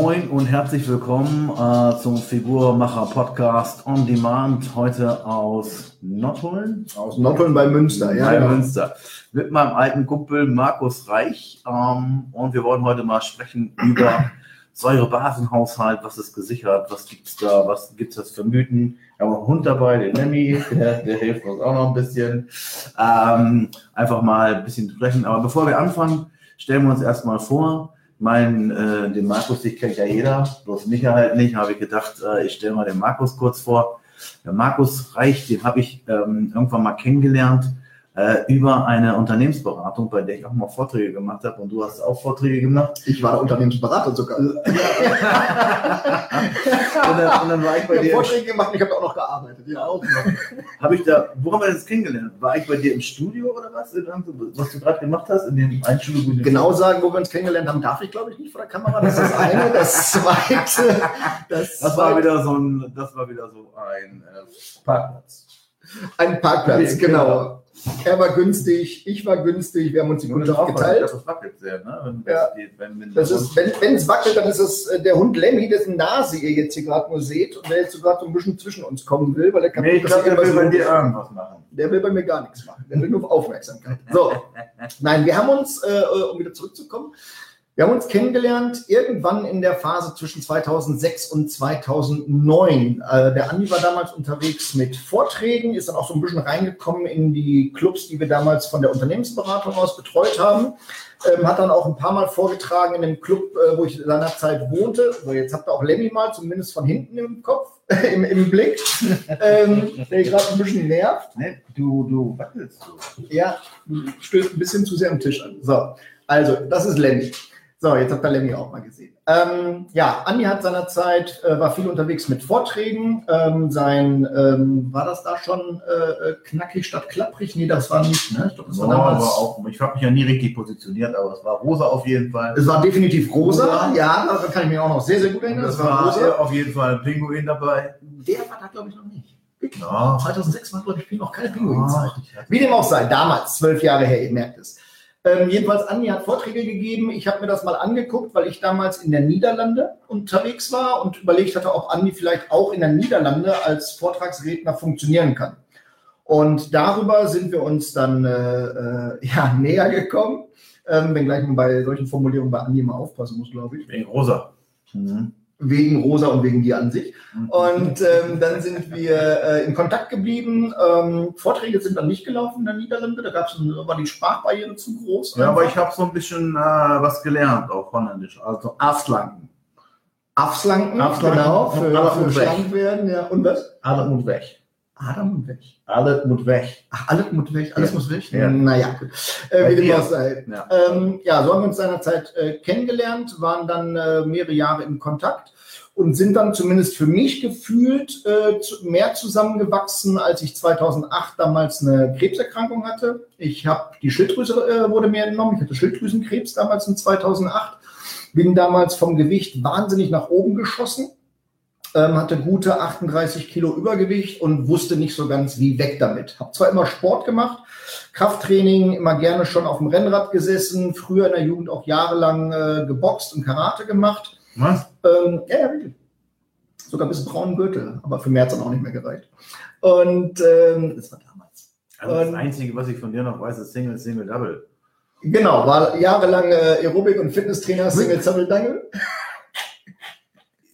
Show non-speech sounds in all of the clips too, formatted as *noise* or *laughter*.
Moin und herzlich willkommen äh, zum Figurmacher Podcast on Demand. Heute aus Nottuln. Aus Nottuln bei Münster, ja. Bei ja. Münster. Mit meinem alten Kumpel Markus Reich. Ähm, und wir wollen heute mal sprechen über Säurebasenhaushalt. Was ist gesichert? Was gibt's da? Was gibt's das für Mythen? Wir haben auch einen Hund dabei, den Lemmy. *laughs* Der, der hilft uns auch noch ein bisschen. Ähm, einfach mal ein bisschen sprechen. Aber bevor wir anfangen, stellen wir uns erstmal vor. Mein, äh, den Markus, dich kennt ja jeder, bloß mich halt nicht, habe ich gedacht, äh, ich stelle mal den Markus kurz vor. Der Markus Reich, den habe ich ähm, irgendwann mal kennengelernt äh, über eine Unternehmensberatung, bei der ich auch mal Vorträge gemacht habe und du hast auch Vorträge gemacht. Ich war Unternehmensberater sogar. *laughs* und, dann, und, dann, war ich bei ich dir. Vorträge gemacht ich habe auch noch gearbeitet. Ja, auch noch. Habe ich da, wo haben wir das kennengelernt? War ich bei dir im Studio oder was? Was du gerade gemacht hast in dem Einstudio? Genau sagen, wo wir uns kennengelernt haben, darf ich glaube ich nicht vor der Kamera. Das ist das eine. Das zweite. Das, das war wieder so ein, das war wieder so ein äh, Parkplatz. Ein Parkplatz, genau. genau. Er war günstig, ich war günstig, wir haben uns die Kundschaft geteilt. Das wackelt sehr, ne? Wenn, ja. wenn, wenn, das ist, wenn, wenn es wackelt, dann ist es äh, der Hund Lemmy, dessen Nase ihr jetzt hier gerade nur seht und der jetzt so gerade so ein bisschen zwischen uns kommen will, weil er kann nee, ich glaub, der will bei dir irgendwas machen. Der will bei mir gar nichts machen. Der will nur auf Aufmerksamkeit. So. *laughs* Nein, wir haben uns, äh, um wieder zurückzukommen, wir haben uns kennengelernt irgendwann in der Phase zwischen 2006 und 2009. Äh, der Andi war damals unterwegs mit Vorträgen, ist dann auch so ein bisschen reingekommen in die Clubs, die wir damals von der Unternehmensberatung aus betreut haben. Ähm, hat dann auch ein paar Mal vorgetragen in dem Club, äh, wo ich seinerzeit wohnte. So, jetzt habt ihr auch Lemmy mal, zumindest von hinten im Kopf, *laughs* im, im Blick, ähm, der gerade ein bisschen nervt. Nee, du, du wackelst. Ja, du stößt ein bisschen zu sehr am Tisch an. So, also, das ist Lemmy. So, jetzt habt ihr Lemmy auch mal gesehen. Ähm, ja, Andi hat seinerzeit, äh, war viel unterwegs mit Vorträgen. Ähm, sein, ähm, war das da schon äh, äh knackig statt klapprig? Nee, das war nicht, ne? Ich glaube, das war damals. Aber auch, ich habe mich ja nie richtig positioniert, aber es war rosa auf jeden Fall. Es war definitiv rosa, rosa. ja, da kann ich mich auch noch sehr, sehr gut erinnern. Es war, rosa. auf jeden Fall ein Pinguin dabei. Der war da, glaube ich, noch nicht. Ja. 2006 war, glaube ich, noch keine Pinguinzeit. Wie dem auch sei, damals, zwölf Jahre her, ihr merkt es. Ähm, jedenfalls, Andi hat Vorträge gegeben. Ich habe mir das mal angeguckt, weil ich damals in der Niederlande unterwegs war und überlegt hatte, ob Andi vielleicht auch in der Niederlande als Vortragsredner funktionieren kann. Und darüber sind wir uns dann äh, äh, ja, *laughs* näher gekommen. Ähm, wenngleich man bei solchen Formulierungen bei Andi mal aufpassen muss, glaube ich. Wegen Rosa. Mhm wegen Rosa und wegen dir an sich. Mhm. Und ähm, dann sind wir äh, in Kontakt geblieben. Ähm, Vorträge sind dann nicht gelaufen in der Niederlande. Da gab's, war die Sprachbarriere zu groß. Ja, aber ich habe so ein bisschen äh, was gelernt auf Holländisch. Also Afslanken. Afslanken, Afslanken genau, für, für schlank werden. Ja. Und was? Adam und weg. Adam und weg. Alles muss weg. Ach, alles muss weg. Alles ja. muss weg? Ja. Naja, gut. Äh, wie dem auch sei. Ja. Ähm, ja, so haben wir uns seinerzeit äh, kennengelernt, waren dann äh, mehrere Jahre in Kontakt und sind dann zumindest für mich gefühlt äh, mehr zusammengewachsen, als ich 2008 damals eine Krebserkrankung hatte. Ich habe die Schilddrüse äh, wurde mir entnommen. Ich hatte Schilddrüsenkrebs damals in 2008. Bin damals vom Gewicht wahnsinnig nach oben geschossen ähm, hatte gute 38 Kilo Übergewicht und wusste nicht so ganz, wie weg damit. Habe zwar immer Sport gemacht, Krafttraining, immer gerne schon auf dem Rennrad gesessen, früher in der Jugend auch jahrelang äh, geboxt und Karate gemacht. Was? Ähm, ja, ja, wirklich. Sogar bis braunen Gürtel, aber für mehr hat es dann auch nicht mehr gereicht. Und ähm, das war damals. Also das Einzige, was ich von dir noch weiß, ist Single, Single, Double. Genau, war jahrelang äh, Aerobic- und Fitnesstrainer, Single, Double, Dangle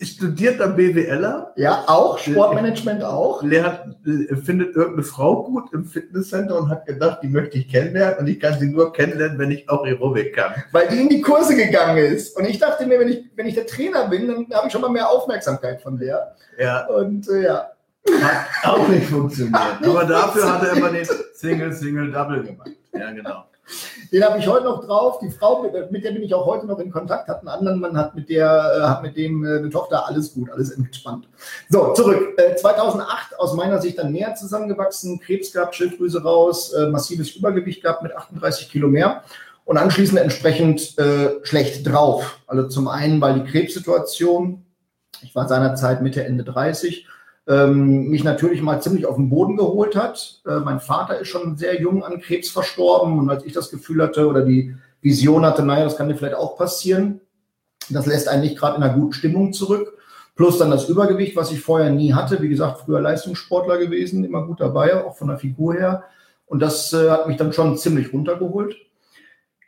studierter BWLer. Ja, auch, Sportmanagement auch. Lernt, findet irgendeine Frau gut im Fitnesscenter und hat gedacht, die möchte ich kennenlernen und ich kann sie nur kennenlernen, wenn ich auch Aerobic kann. Weil die in die Kurse gegangen ist. Und ich dachte mir, wenn ich, wenn ich der Trainer bin, dann habe ich schon mal mehr Aufmerksamkeit von der. Ja. Und äh, ja. Hat auch nicht funktioniert. Aber dafür hat er immer den Single, Single, Double gemacht. Ja, genau. Den habe ich heute noch drauf. Die Frau, mit der bin ich auch heute noch in Kontakt, hat einen anderen Mann, hat mit der, äh, hat mit dem äh, eine Tochter, alles gut, alles entspannt. So, zurück. 2008 äh, aus meiner Sicht dann näher zusammengewachsen, Krebs gehabt, Schilddrüse raus, massives Übergewicht gehabt mit 38 Kilo mehr und anschließend entsprechend äh, schlecht drauf. Also zum einen, weil die Krebssituation, ich war seinerzeit Mitte, Ende 30, ähm, mich natürlich mal ziemlich auf den Boden geholt hat. Äh, mein Vater ist schon sehr jung an Krebs verstorben und als ich das Gefühl hatte oder die Vision hatte, naja, das kann dir vielleicht auch passieren, Das lässt eigentlich gerade in einer guten Stimmung zurück. Plus dann das Übergewicht, was ich vorher nie hatte. Wie gesagt, früher Leistungssportler gewesen, immer gut dabei, auch von der Figur her. Und das äh, hat mich dann schon ziemlich runtergeholt.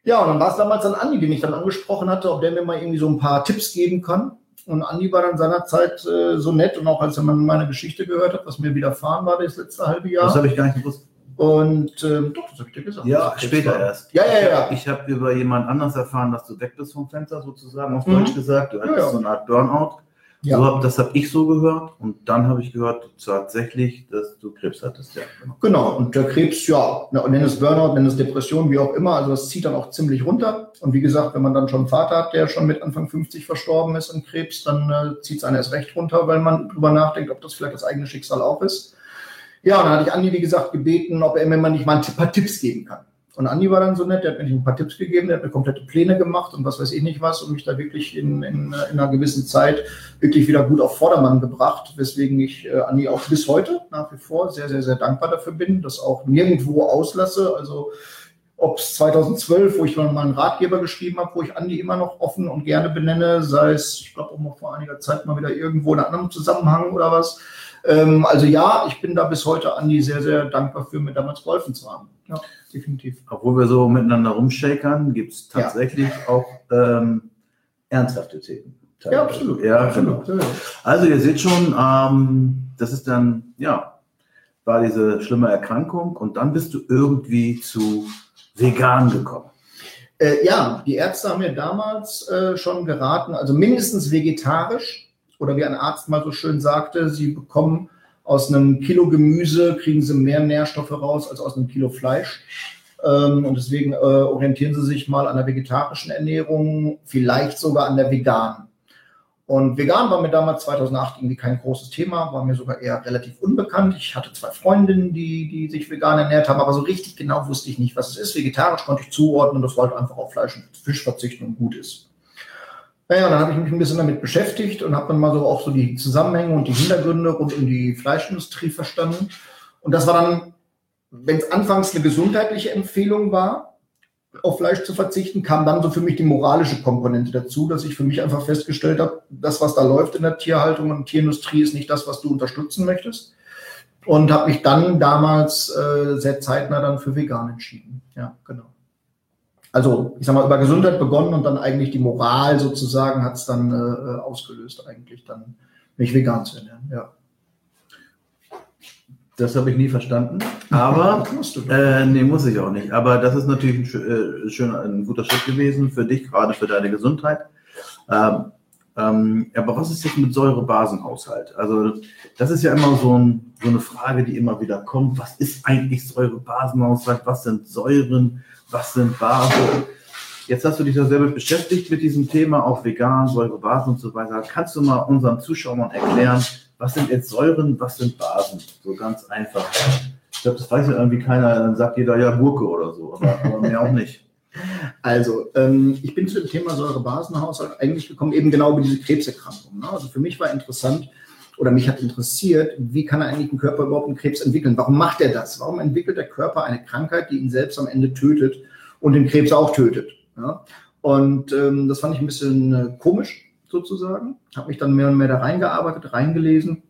Ja, und dann war es damals dann Andi, den ich dann angesprochen hatte, ob der mir mal irgendwie so ein paar Tipps geben kann. Und Andi war dann seinerzeit äh, so nett und auch als er meine Geschichte gehört hat, was mir widerfahren war das letzte halbe Jahr. Das habe ich gar nicht gewusst. Und ähm, doch, das habe ich dir gesagt. Ja, später war. erst. Ja, ja, ja. Ich habe über jemand anders erfahren, dass du weg bist vom Fenster sozusagen, auf mhm. Deutsch gesagt. Du hattest ja, ja. so eine Art Burnout. Ja. So hab, das habe ich so gehört und dann habe ich gehört tatsächlich, dass du Krebs hattest. Ja. Genau, und der Krebs, ja, nenn es Burnout, nenn es Depression, wie auch immer, also das zieht dann auch ziemlich runter. Und wie gesagt, wenn man dann schon einen Vater hat, der schon mit Anfang 50 verstorben ist an Krebs, dann äh, zieht es einen erst recht runter, weil man drüber nachdenkt, ob das vielleicht das eigene Schicksal auch ist. Ja, und dann hatte ich Andi, wie gesagt, gebeten, ob er mir mal nicht mal ein paar Tipps geben kann. Und Andi war dann so nett, der hat mir ein paar Tipps gegeben, der hat mir komplette Pläne gemacht und was weiß ich nicht was und mich da wirklich in, in, in einer gewissen Zeit wirklich wieder gut auf Vordermann gebracht, weswegen ich äh, Andi auch bis heute nach wie vor sehr, sehr, sehr dankbar dafür bin, das auch nirgendwo auslasse. Also ob es 2012, wo ich mal einen Ratgeber geschrieben habe, wo ich Andi immer noch offen und gerne benenne, sei es, ich glaube auch mal vor einiger Zeit mal wieder irgendwo in einem anderen Zusammenhang oder was. Ähm, also ja, ich bin da bis heute Andi sehr, sehr dankbar für, mir damals geholfen zu haben. Ja, definitiv. Obwohl wir so miteinander rumshakern, gibt es tatsächlich ja. auch ähm, ernsthafte Themen. Ja, absolut. Ja, absolut. genau. Also ihr seht schon, ähm, das ist dann, ja, war diese schlimme Erkrankung und dann bist du irgendwie zu vegan gekommen. Äh, ja, die Ärzte haben mir damals äh, schon geraten, also mindestens vegetarisch oder wie ein Arzt mal so schön sagte, sie bekommen aus einem Kilo Gemüse, kriegen sie mehr Nährstoffe raus als aus einem Kilo Fleisch. Ähm, und deswegen äh, orientieren sie sich mal an der vegetarischen Ernährung, vielleicht sogar an der veganen. Und vegan war mir damals 2008 irgendwie kein großes Thema, war mir sogar eher relativ unbekannt. Ich hatte zwei Freundinnen, die, die sich vegan ernährt haben, aber so richtig genau wusste ich nicht, was es ist. Vegetarisch konnte ich zuordnen, das wollte einfach auf Fleisch und Fisch verzichten und gut ist. Naja, dann habe ich mich ein bisschen damit beschäftigt und habe dann mal so auch so die Zusammenhänge und die Hintergründe rund um die Fleischindustrie verstanden. Und das war dann, wenn es anfangs eine gesundheitliche Empfehlung war, auf Fleisch zu verzichten, kam dann so für mich die moralische Komponente dazu, dass ich für mich einfach festgestellt habe, das, was da läuft in der Tierhaltung und Tierindustrie, ist nicht das, was du unterstützen möchtest. Und habe mich dann damals äh, sehr zeitnah dann für vegan entschieden. Ja, genau also ich sag mal, über Gesundheit begonnen und dann eigentlich die Moral sozusagen hat es dann äh, ausgelöst, eigentlich dann mich vegan zu ernähren, ja. Das habe ich nie verstanden, aber *laughs* äh, nee, muss ich auch nicht. Aber das ist natürlich ein, äh, schöner, ein guter Schritt gewesen für dich, gerade für deine Gesundheit. Ähm, ähm, aber was ist jetzt mit Säurebasenhaushalt? Also das ist ja immer so, ein, so eine Frage, die immer wieder kommt. Was ist eigentlich Säurebasenhaushalt? Was sind Säuren? Was sind Basen? Jetzt hast du dich da selber beschäftigt mit diesem Thema, auch vegan, Säurebasen und so weiter. Kannst du mal unseren Zuschauern erklären, was sind jetzt Säuren, was sind Basen? So ganz einfach. Ich glaube, das weiß ja irgendwie keiner, dann sagt jeder ja Gurke oder so, aber, aber mehr auch nicht. *laughs* Also, ähm, ich bin zu dem Thema Säurebasenhaushalt eigentlich gekommen, eben genau über diese Krebserkrankung. Ne? Also für mich war interessant, oder mich hat interessiert, wie kann eigentlich ein Körper überhaupt einen Krebs entwickeln? Warum macht er das? Warum entwickelt der Körper eine Krankheit, die ihn selbst am Ende tötet und den Krebs auch tötet? Ja? Und ähm, das fand ich ein bisschen äh, komisch sozusagen. Habe mich dann mehr und mehr da reingearbeitet, reingelesen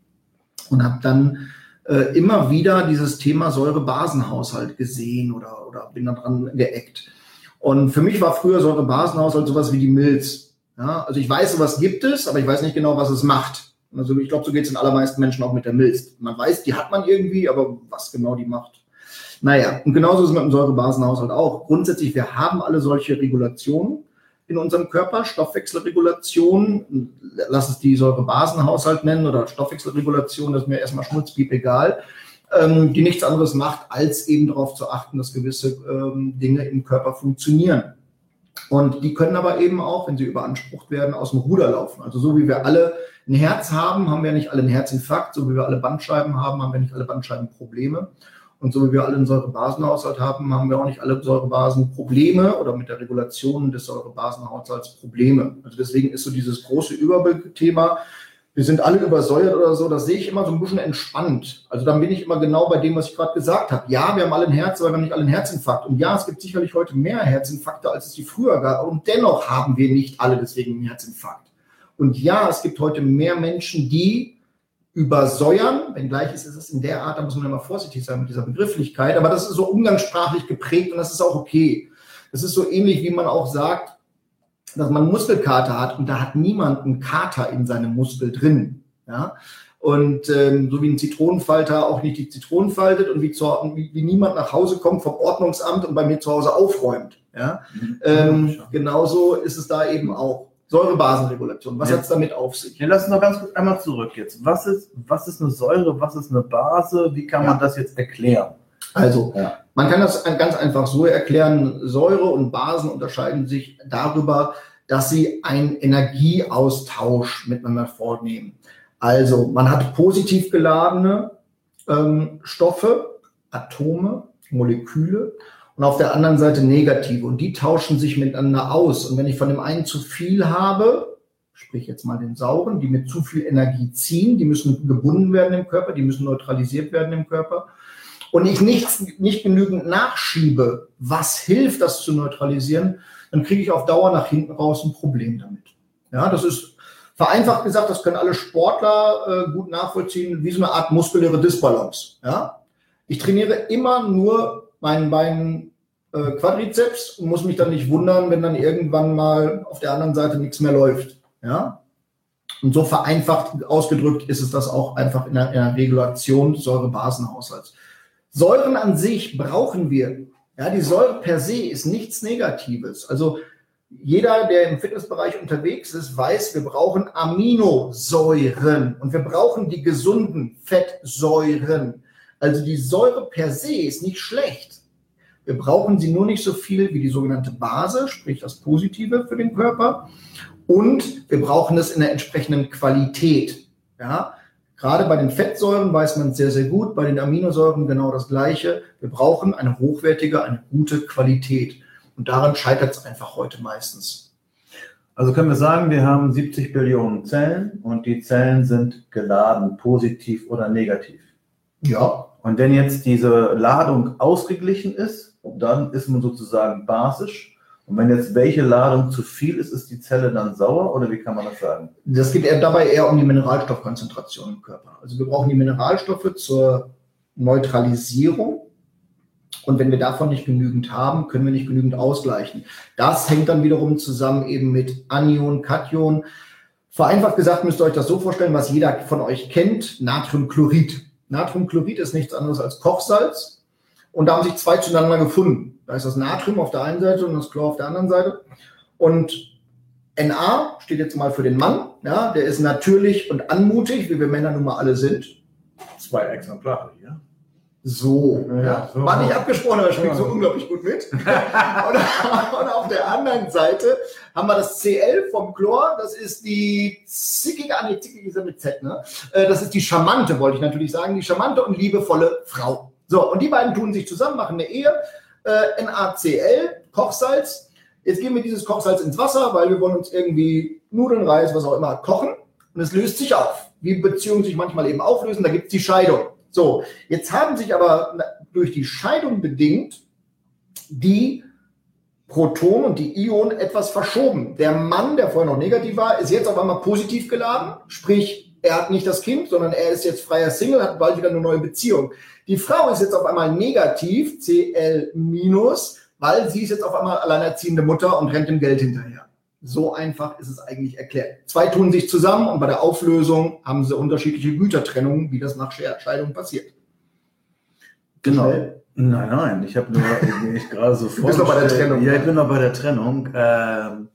und habe dann äh, immer wieder dieses Thema Säurebasenhaushalt gesehen oder, oder bin da dran geeckt. Und für mich war früher Säurebasenhaushalt sowas wie die Milz. Ja? Also ich weiß, sowas gibt es, aber ich weiß nicht genau, was es macht. Also ich glaube, so geht es den allermeisten Menschen auch mit der Milz. Man weiß, die hat man irgendwie, aber was genau die macht. Naja, und genauso ist es mit dem Säurebasenhaushalt auch. Grundsätzlich, wir haben alle solche Regulationen in unserem Körper, Stoffwechselregulation, lass es die Säurebasenhaushalt nennen oder Stoffwechselregulation, das ist mir erstmal schmutzpiep egal, ähm, die nichts anderes macht, als eben darauf zu achten, dass gewisse ähm, Dinge im Körper funktionieren. Und die können aber eben auch, wenn sie überansprucht werden, aus dem Ruder laufen. Also so wie wir alle ein Herz haben, haben wir nicht alle einen Herzinfarkt. So wie wir alle Bandscheiben haben, haben wir nicht alle Bandscheibenprobleme. Und so wie wir alle einen Säurebasenhaushalt haben, haben wir auch nicht alle Säurebasenprobleme oder mit der Regulation des Säurebasenhaushalts Probleme. Also deswegen ist so dieses große Überthema, wir sind alle übersäuert oder so, das sehe ich immer so ein bisschen entspannt. Also dann bin ich immer genau bei dem, was ich gerade gesagt habe. Ja, wir haben alle ein Herz, aber wir haben nicht alle einen Herzinfarkt. Und ja, es gibt sicherlich heute mehr Herzinfarkte, als es die früher gab. Und dennoch haben wir nicht alle deswegen einen Herzinfarkt. Und ja, es gibt heute mehr Menschen, die übersäuern, wenngleich ist es in der Art, da muss man immer vorsichtig sein mit dieser Begrifflichkeit, aber das ist so umgangssprachlich geprägt und das ist auch okay. Das ist so ähnlich, wie man auch sagt, dass man Muskelkater hat und da hat niemand einen Kater in seinem Muskel drin. Ja? Und ähm, so wie ein Zitronenfalter auch nicht die Zitronen faltet und wie, zu, wie, wie, niemand nach Hause kommt vom Ordnungsamt und bei mir zu Hause aufräumt. Ja? Mhm. Ähm, genauso ist es da eben auch. Säurebasenregulation. Was ja. hat es damit auf sich? Ja, lass uns noch ganz kurz einmal zurück jetzt. Was ist, was ist eine Säure? Was ist eine Base? Wie kann ja. man das jetzt erklären? Also, ja. man kann das ganz einfach so erklären. Säure und Basen unterscheiden sich darüber, dass sie einen Energieaustausch miteinander vornehmen. Also man hat positiv geladene ähm, Stoffe, Atome, Moleküle und auf der anderen Seite negative und die tauschen sich miteinander aus. Und wenn ich von dem einen zu viel habe, sprich jetzt mal den sauren, die mit zu viel Energie ziehen, die müssen gebunden werden im Körper, die müssen neutralisiert werden im Körper. Und ich nicht, nicht genügend nachschiebe, was hilft, das zu neutralisieren, dann kriege ich auf Dauer nach hinten raus ein Problem damit. Ja, das ist vereinfacht gesagt, das können alle Sportler äh, gut nachvollziehen, wie so eine Art muskuläre Disbalance. Ja, ich trainiere immer nur meinen Beinen äh, Quadrizeps und muss mich dann nicht wundern, wenn dann irgendwann mal auf der anderen Seite nichts mehr läuft. Ja, und so vereinfacht ausgedrückt ist es das auch einfach in der, in der Regulation des Säurebasenhaushalts. Säuren an sich brauchen wir ja, die Säure per se ist nichts Negatives. Also jeder, der im Fitnessbereich unterwegs ist, weiß, wir brauchen Aminosäuren und wir brauchen die gesunden Fettsäuren. Also die Säure per se ist nicht schlecht. Wir brauchen sie nur nicht so viel wie die sogenannte Base, sprich das Positive für den Körper. Und wir brauchen es in der entsprechenden Qualität. Ja, Gerade bei den Fettsäuren weiß man sehr, sehr gut, bei den Aminosäuren genau das Gleiche. Wir brauchen eine hochwertige, eine gute Qualität. Und daran scheitert es einfach heute meistens. Also können wir sagen, wir haben 70 Billionen Zellen und die Zellen sind geladen, positiv oder negativ. Ja. Und wenn jetzt diese Ladung ausgeglichen ist, dann ist man sozusagen basisch und wenn jetzt welche Ladung zu viel ist, ist die Zelle dann sauer oder wie kann man das sagen? Das geht eher dabei eher um die Mineralstoffkonzentration im Körper. Also wir brauchen die Mineralstoffe zur Neutralisierung. Und wenn wir davon nicht genügend haben, können wir nicht genügend ausgleichen. Das hängt dann wiederum zusammen eben mit Anion, Kation. Vereinfacht gesagt müsst ihr euch das so vorstellen, was jeder von euch kennt, Natriumchlorid. Natriumchlorid ist nichts anderes als Kochsalz. Und da haben sich zwei zueinander gefunden. Da ist das Natrium auf der einen Seite und das Chlor auf der anderen Seite. Und Na steht jetzt mal für den Mann. Ja, der ist natürlich und anmutig, wie wir Männer nun mal alle sind. Zwei Exemplare hier. So, ja, so. war nicht abgesprochen, aber spielt ja. so unglaublich gut mit. *laughs* und, und, auf der anderen Seite haben wir das Cl vom Chlor, das ist die zickige, ah nee, zickig ist ja mit Z, ne? Äh, das ist die charmante, wollte ich natürlich sagen, die charmante und liebevolle Frau. So, und die beiden tun sich zusammen, machen eine Ehe äh, NaCl, Kochsalz. Jetzt geben wir dieses Kochsalz ins Wasser, weil wir wollen uns irgendwie Nudeln, Reis, was auch immer kochen. Und es löst sich auf. Wie Beziehungen sich manchmal eben auflösen, da gibt es die Scheidung. So, jetzt haben sich aber durch die Scheidung bedingt die Protonen und die Ionen etwas verschoben. Der Mann, der vorher noch negativ war, ist jetzt auf einmal positiv geladen, sprich, er hat nicht das Kind, sondern er ist jetzt freier Single, hat bald wieder eine neue Beziehung. Die Frau ist jetzt auf einmal negativ, CL minus, weil sie ist jetzt auf einmal alleinerziehende Mutter und rennt dem Geld hinterher. So einfach ist es eigentlich erklärt. Zwei tun sich zusammen und bei der Auflösung haben sie unterschiedliche Gütertrennungen, wie das nach Scheidung passiert. Genau. Nein, nein, ich habe nur ich gerade so vor. Du bist noch bei der Trennung. Ja, ich bin noch bei der Trennung. Ähm,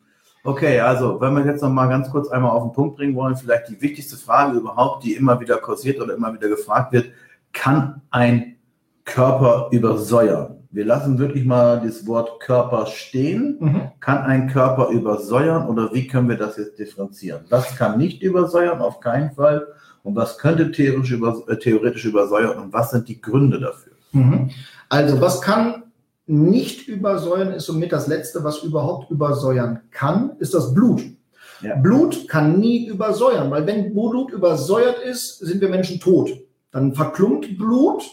okay, also wenn wir jetzt noch mal ganz kurz einmal auf den Punkt bringen wollen, vielleicht die wichtigste Frage überhaupt, die immer wieder kursiert oder immer wieder gefragt wird, kann ein Körper übersäuern? Wir lassen wirklich mal das Wort Körper stehen. Mhm. Kann ein Körper übersäuern oder wie können wir das jetzt differenzieren? Was kann nicht übersäuern? Auf keinen Fall. Und was könnte theoretisch, äh, übersäuern und was sind die Gründe dafür? Mhm. Also, was kann nicht übersäuern, ist somit das Letzte, was überhaupt übersäuern kann, ist das Blut. Ja. Blut kann nie übersäuern, weil wenn Blut übersäuert ist, sind wir Menschen tot. Dann verklumpt Blut,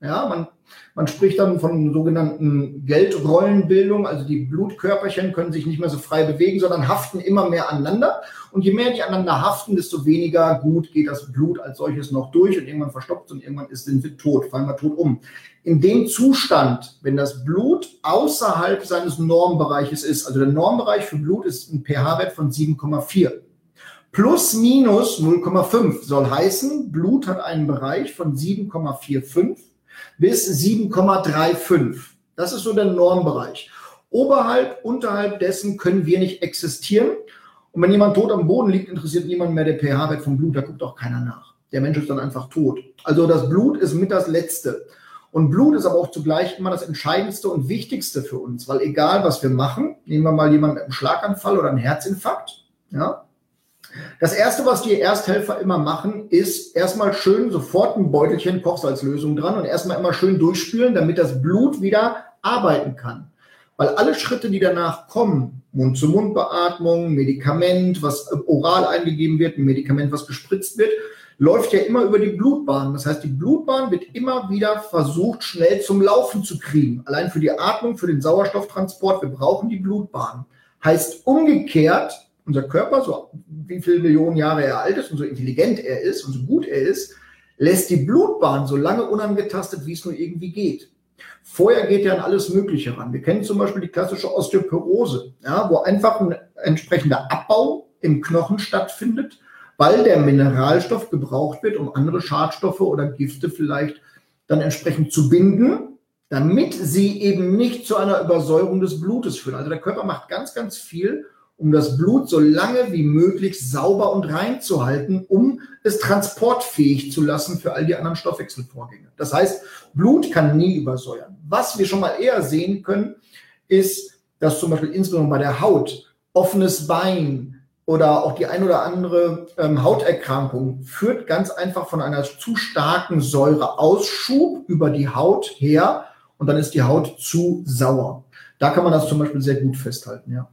ja, man man spricht dann von sogenannten Geldrollenbildung, also die Blutkörperchen können sich nicht mehr so frei bewegen, sondern haften immer mehr aneinander. Und je mehr die aneinander haften, desto weniger gut geht das Blut als solches noch durch und irgendwann verstopft und irgendwann ist, sind wir tot, fallen wir tot um. In dem Zustand, wenn das Blut außerhalb seines Normbereiches ist, also der Normbereich für Blut ist ein pH-Wert von 7,4. Plus minus 0,5 soll heißen, Blut hat einen Bereich von 7,45 bis 7,35. Das ist so der Normbereich. Oberhalb, unterhalb dessen können wir nicht existieren. Und wenn jemand tot am Boden liegt, interessiert niemand mehr der pH-Wert vom Blut, da guckt auch keiner nach. Der Mensch ist dann einfach tot. Also das Blut ist mit das Letzte. Und Blut ist aber auch zugleich immer das Entscheidendste und Wichtigste für uns, weil egal was wir machen, nehmen wir mal jemanden mit einem Schlaganfall oder einem Herzinfarkt, ja, das erste, was die Ersthelfer immer machen, ist erstmal schön sofort ein Beutelchen Kochsalzlösung dran und erstmal immer schön durchspülen, damit das Blut wieder arbeiten kann. Weil alle Schritte, die danach kommen, Mund-zu-Mund-Beatmung, Medikament, was oral eingegeben wird, ein Medikament, was gespritzt wird, läuft ja immer über die Blutbahn. Das heißt, die Blutbahn wird immer wieder versucht, schnell zum Laufen zu kriegen. Allein für die Atmung, für den Sauerstofftransport, wir brauchen die Blutbahn. Heißt umgekehrt, unser Körper, so wie viele Millionen Jahre er alt ist und so intelligent er ist und so gut er ist, lässt die Blutbahn so lange unangetastet, wie es nur irgendwie geht. Vorher geht er an alles Mögliche ran. Wir kennen zum Beispiel die klassische Osteoporose, ja, wo einfach ein entsprechender Abbau im Knochen stattfindet, weil der Mineralstoff gebraucht wird, um andere Schadstoffe oder Gifte vielleicht dann entsprechend zu binden, damit sie eben nicht zu einer Übersäuerung des Blutes führen. Also der Körper macht ganz, ganz viel, um das Blut so lange wie möglich sauber und rein zu halten, um es transportfähig zu lassen für all die anderen Stoffwechselvorgänge. Das heißt, Blut kann nie übersäuern. Was wir schon mal eher sehen können, ist, dass zum Beispiel insbesondere bei der Haut offenes Bein oder auch die ein oder andere ähm, Hauterkrankung führt ganz einfach von einer zu starken Säureausschub über die Haut her und dann ist die Haut zu sauer. Da kann man das zum Beispiel sehr gut festhalten, ja.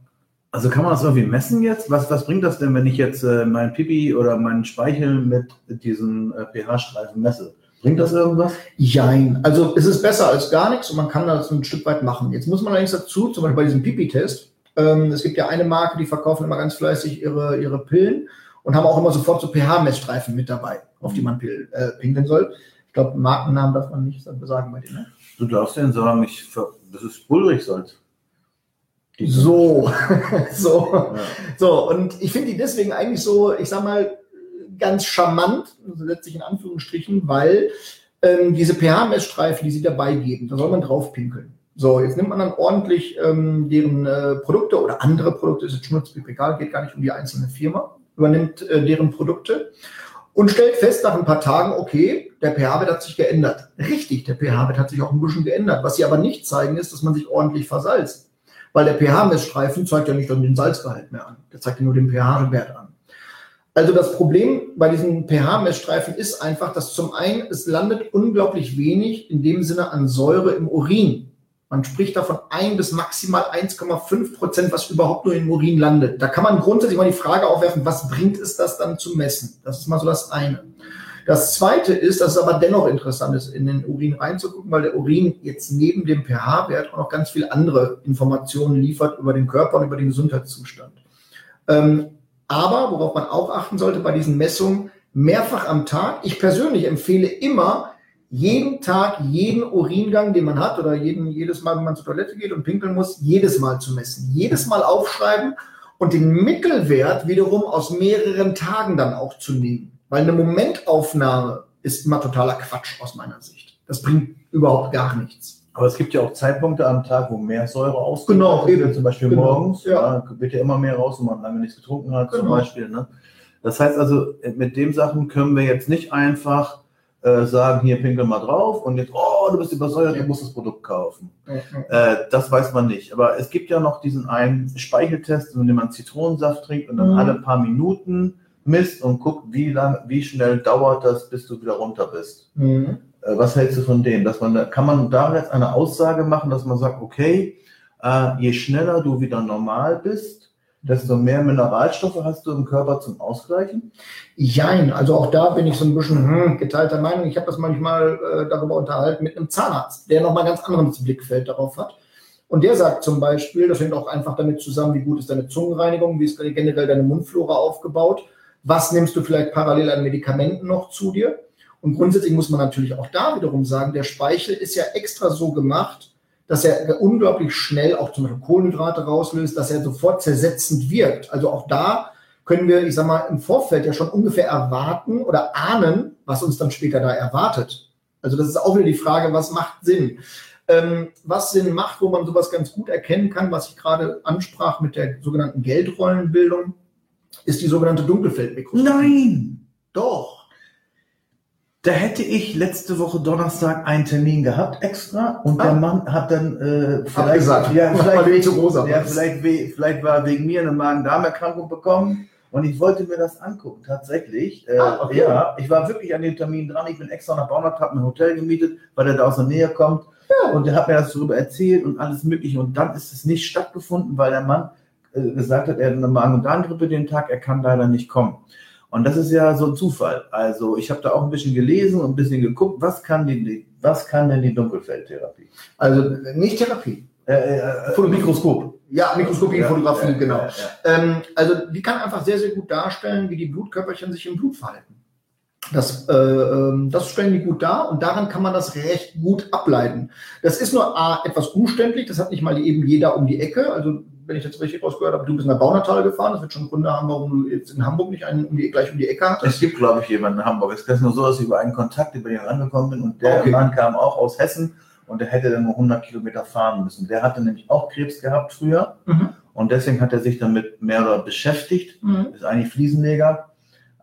Also kann man das irgendwie messen jetzt? Was, was bringt das denn, wenn ich jetzt äh, mein Pipi oder meinen Speichel mit diesen äh, pH-Streifen messe? Bringt das irgendwas? Jein. Also es ist besser als gar nichts und man kann das ein Stück weit machen. Jetzt muss man allerdings dazu, zum Beispiel bei diesem Pipi-Test, ähm, es gibt ja eine Marke, die verkaufen immer ganz fleißig ihre, ihre Pillen und haben auch immer sofort so pH-Messstreifen mit dabei, auf die man pil, äh, pinkeln soll. Ich glaube, Markennamen darf man nicht sagen bei denen. Ne? Du darfst denen sagen, ich, das ist Bullrichsalz. *laughs* So, so, ja. so. Und ich finde die deswegen eigentlich so, ich sag mal, ganz charmant, letztlich in Anführungsstrichen, weil ähm, diese pH-Messstreifen, die sie dabei geben, da soll man drauf pinkeln. So, jetzt nimmt man dann ordentlich ähm, deren äh, Produkte oder andere Produkte, ist jetzt schmutzig, egal, geht gar nicht um die einzelne Firma, übernimmt äh, deren Produkte und stellt fest nach ein paar Tagen, okay, der pH-Wert hat sich geändert. Richtig, der pH-Wert hat sich auch ein bisschen geändert. Was sie aber nicht zeigen, ist, dass man sich ordentlich versalzt weil der pH-Messstreifen zeigt ja nicht den Salzgehalt mehr an. Der zeigt ja nur den pH-Wert an. Also das Problem bei diesen pH-Messstreifen ist einfach, dass zum einen es landet unglaublich wenig in dem Sinne an Säure im Urin. Man spricht davon ein bis maximal 1,5 Prozent, was überhaupt nur im Urin landet. Da kann man grundsätzlich mal die Frage aufwerfen, was bringt es das dann zu messen? Das ist mal so das eine. Das zweite ist, dass es aber dennoch interessant ist, in den Urin reinzugucken, weil der Urin jetzt neben dem pH-Wert auch noch ganz viele andere Informationen liefert über den Körper und über den Gesundheitszustand. Ähm, aber worauf man auch achten sollte bei diesen Messungen, mehrfach am Tag. Ich persönlich empfehle immer, jeden Tag jeden Uringang, den man hat, oder jeden, jedes Mal, wenn man zur Toilette geht und pinkeln muss, jedes Mal zu messen. Jedes Mal aufschreiben und den Mittelwert wiederum aus mehreren Tagen dann auch zu nehmen. Weil eine Momentaufnahme ist immer totaler Quatsch aus meiner Sicht. Das bringt überhaupt gar nichts. Aber es gibt ja auch Zeitpunkte am Tag, wo mehr Säure ausgeht. Genau, eben. Zum Beispiel genau. morgens ja. Ja, wird ja immer mehr raus, wenn man lange nichts getrunken hat, genau. zum Beispiel. Ne? Das heißt also, mit den Sachen können wir jetzt nicht einfach äh, sagen, hier pinkel mal drauf und jetzt, oh, du bist übersäuert, ja. du musst das Produkt kaufen. Äh, das weiß man nicht. Aber es gibt ja noch diesen einen Speicheltest, in dem man Zitronensaft trinkt und dann mhm. alle paar Minuten misst und guckt, wie lang, wie schnell dauert das, bis du wieder runter bist. Mhm. Äh, was hältst du von dem? Dass man, kann man da jetzt eine Aussage machen, dass man sagt, okay, äh, je schneller du wieder normal bist, Desto mehr Mineralstoffe hast du im Körper zum Ausgleichen? Jein, also auch da bin ich so ein bisschen hm, geteilter Meinung. Ich habe das manchmal äh, darüber unterhalten mit einem Zahnarzt, der nochmal ganz anderes Blickfeld darauf hat. Und der sagt zum Beispiel, das hängt auch einfach damit zusammen, wie gut ist deine Zungenreinigung, wie ist generell deine Mundflora aufgebaut, was nimmst du vielleicht parallel an Medikamenten noch zu dir. Und grundsätzlich muss man natürlich auch da wiederum sagen, der Speichel ist ja extra so gemacht, dass er unglaublich schnell auch zum Beispiel Kohlenhydrate rauslöst, dass er sofort zersetzend wirkt. Also auch da können wir, ich sag mal, im Vorfeld ja schon ungefähr erwarten oder ahnen, was uns dann später da erwartet. Also das ist auch wieder die Frage, was macht Sinn? Ähm, was Sinn macht, wo man sowas ganz gut erkennen kann, was ich gerade ansprach mit der sogenannten Geldrollenbildung, ist die sogenannte Dunkelfeldmikroskopie. Nein! Doch! Da hätte ich letzte Woche Donnerstag einen Termin gehabt extra und ah. der Mann hat dann äh, vielleicht, ja, vielleicht, zu rosa, ja, vielleicht, vielleicht war wegen mir eine Magen-Darm-Erkrankung bekommen und ich wollte mir das angucken, tatsächlich. Äh, ah, okay. Ja, ich war wirklich an dem Termin dran. Ich bin extra nach Baumert, habe ein Hotel gemietet, weil er da aus der Nähe kommt. Ja. Und er hat mir das darüber erzählt und alles Mögliche. Und dann ist es nicht stattgefunden, weil der Mann gesagt hat, er hat eine Magen- und Darmgrippe den Tag, er kann leider nicht kommen. Und das ist ja so ein Zufall. Also ich habe da auch ein bisschen gelesen und ein bisschen geguckt, was kann, die, was kann denn die Dunkelfeldtherapie? Also nicht Therapie. Äh, äh, Mikroskop. Ja, Mikroskopie, ja, Fotografie, ja, genau. Ja, ähm, also die kann einfach sehr, sehr gut darstellen, wie die Blutkörperchen sich im Blut verhalten. Das, äh, ähm, das stellen die gut dar und daran kann man das recht gut ableiten. Das ist nur A, etwas umständlich, das hat nicht mal eben jeder um die Ecke. Also wenn ich das richtig rausgehört habe, du bist nach Baunatal gefahren, das wird schon Gründe haben, warum du jetzt in Hamburg nicht einen um die, gleich um die Ecke hattest. Es gibt, glaube ich, jemanden in Hamburg. Es ist nur so, dass ich über einen Kontakt über den rangekommen bin und der okay. Mann kam auch aus Hessen und der hätte dann nur 100 Kilometer fahren müssen. Der hatte nämlich auch Krebs gehabt früher mhm. und deswegen hat er sich damit mehr oder beschäftigt. Mhm. Ist eigentlich Fliesenleger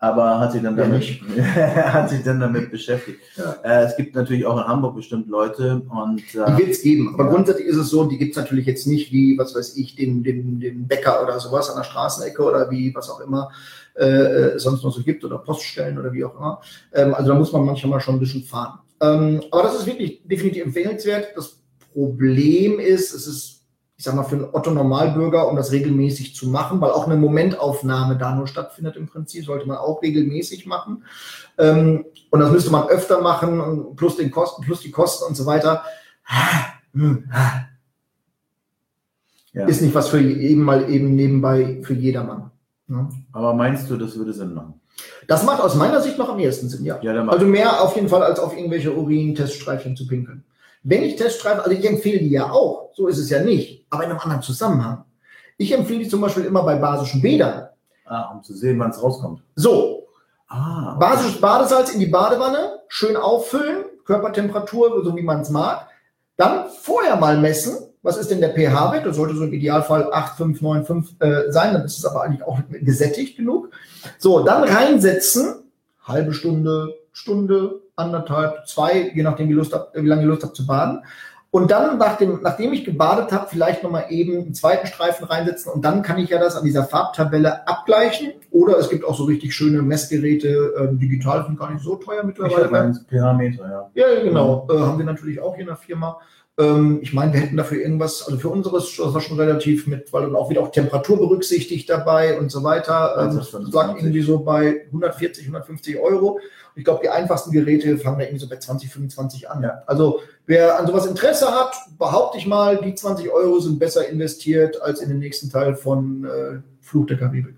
aber hat sich dann damit, *laughs* hat sich dann damit beschäftigt. Ja. Äh, es gibt natürlich auch in Hamburg bestimmt Leute und äh, die wird es geben. Aber ja. grundsätzlich ist es so, die gibt es natürlich jetzt nicht wie, was weiß ich, den, den, den Bäcker oder sowas an der Straßenecke oder wie was auch immer äh, äh sonst noch so gibt oder Poststellen oder wie auch immer. Ähm, also da muss man manchmal schon ein bisschen fahren. Ähm, aber das ist wirklich definitiv empfehlenswert. Das Problem ist, es ist ich sag mal, für einen Otto-Normalbürger, um das regelmäßig zu machen, weil auch eine Momentaufnahme da nur stattfindet im Prinzip, sollte man auch regelmäßig machen. Ähm, und das müsste man öfter machen, plus den Kosten, plus die Kosten und so weiter. Ja. Ist nicht was für eben mal eben nebenbei für jedermann. Ne? Aber meinst du, das würde Sinn machen? Das macht aus meiner Sicht noch am ehesten Sinn, ja. ja also mehr auf jeden Fall, als auf irgendwelche Urin-Teststreifchen zu pinkeln. Wenn ich Teststreifen, also ich empfehle die ja auch, so ist es ja nicht, aber in einem anderen Zusammenhang. Ich empfehle die zum Beispiel immer bei basischen Bädern. Ah, um zu sehen, wann es rauskommt. So. Ah, okay. Basisches Badesalz in die Badewanne, schön auffüllen, Körpertemperatur, so wie man es mag. Dann vorher mal messen, was ist denn der pH-Wert? Das sollte so im Idealfall 8,595 äh, sein, dann ist es aber eigentlich auch gesättigt genug. So, dann reinsetzen, halbe Stunde, Stunde, anderthalb, zwei, je nachdem, wie, Lust hab, wie lange ihr Lust habt zu baden. Und dann, nach dem, nachdem ich gebadet habe, vielleicht nochmal eben einen zweiten Streifen reinsetzen und dann kann ich ja das an dieser Farbtabelle abgleichen. Oder es gibt auch so richtig schöne Messgeräte, äh, digital sind gar nicht so teuer mittlerweile. Ich pH-Meter, ja. Ja, genau. Äh, haben wir natürlich auch hier in der Firma. Ähm, ich meine, wir hätten dafür irgendwas, also für unseres das war schon relativ mit, weil dann auch wieder auch Temperatur berücksichtigt dabei und so weiter. Ähm, das lag irgendwie so bei 140, 150 Euro. Ich glaube, die einfachsten Geräte fangen da irgendwie so bei 20, 25 an. Ja. Also wer an sowas Interesse hat, behaupte ich mal, die 20 Euro sind besser investiert als in den nächsten Teil von äh, Fluch der Karibik.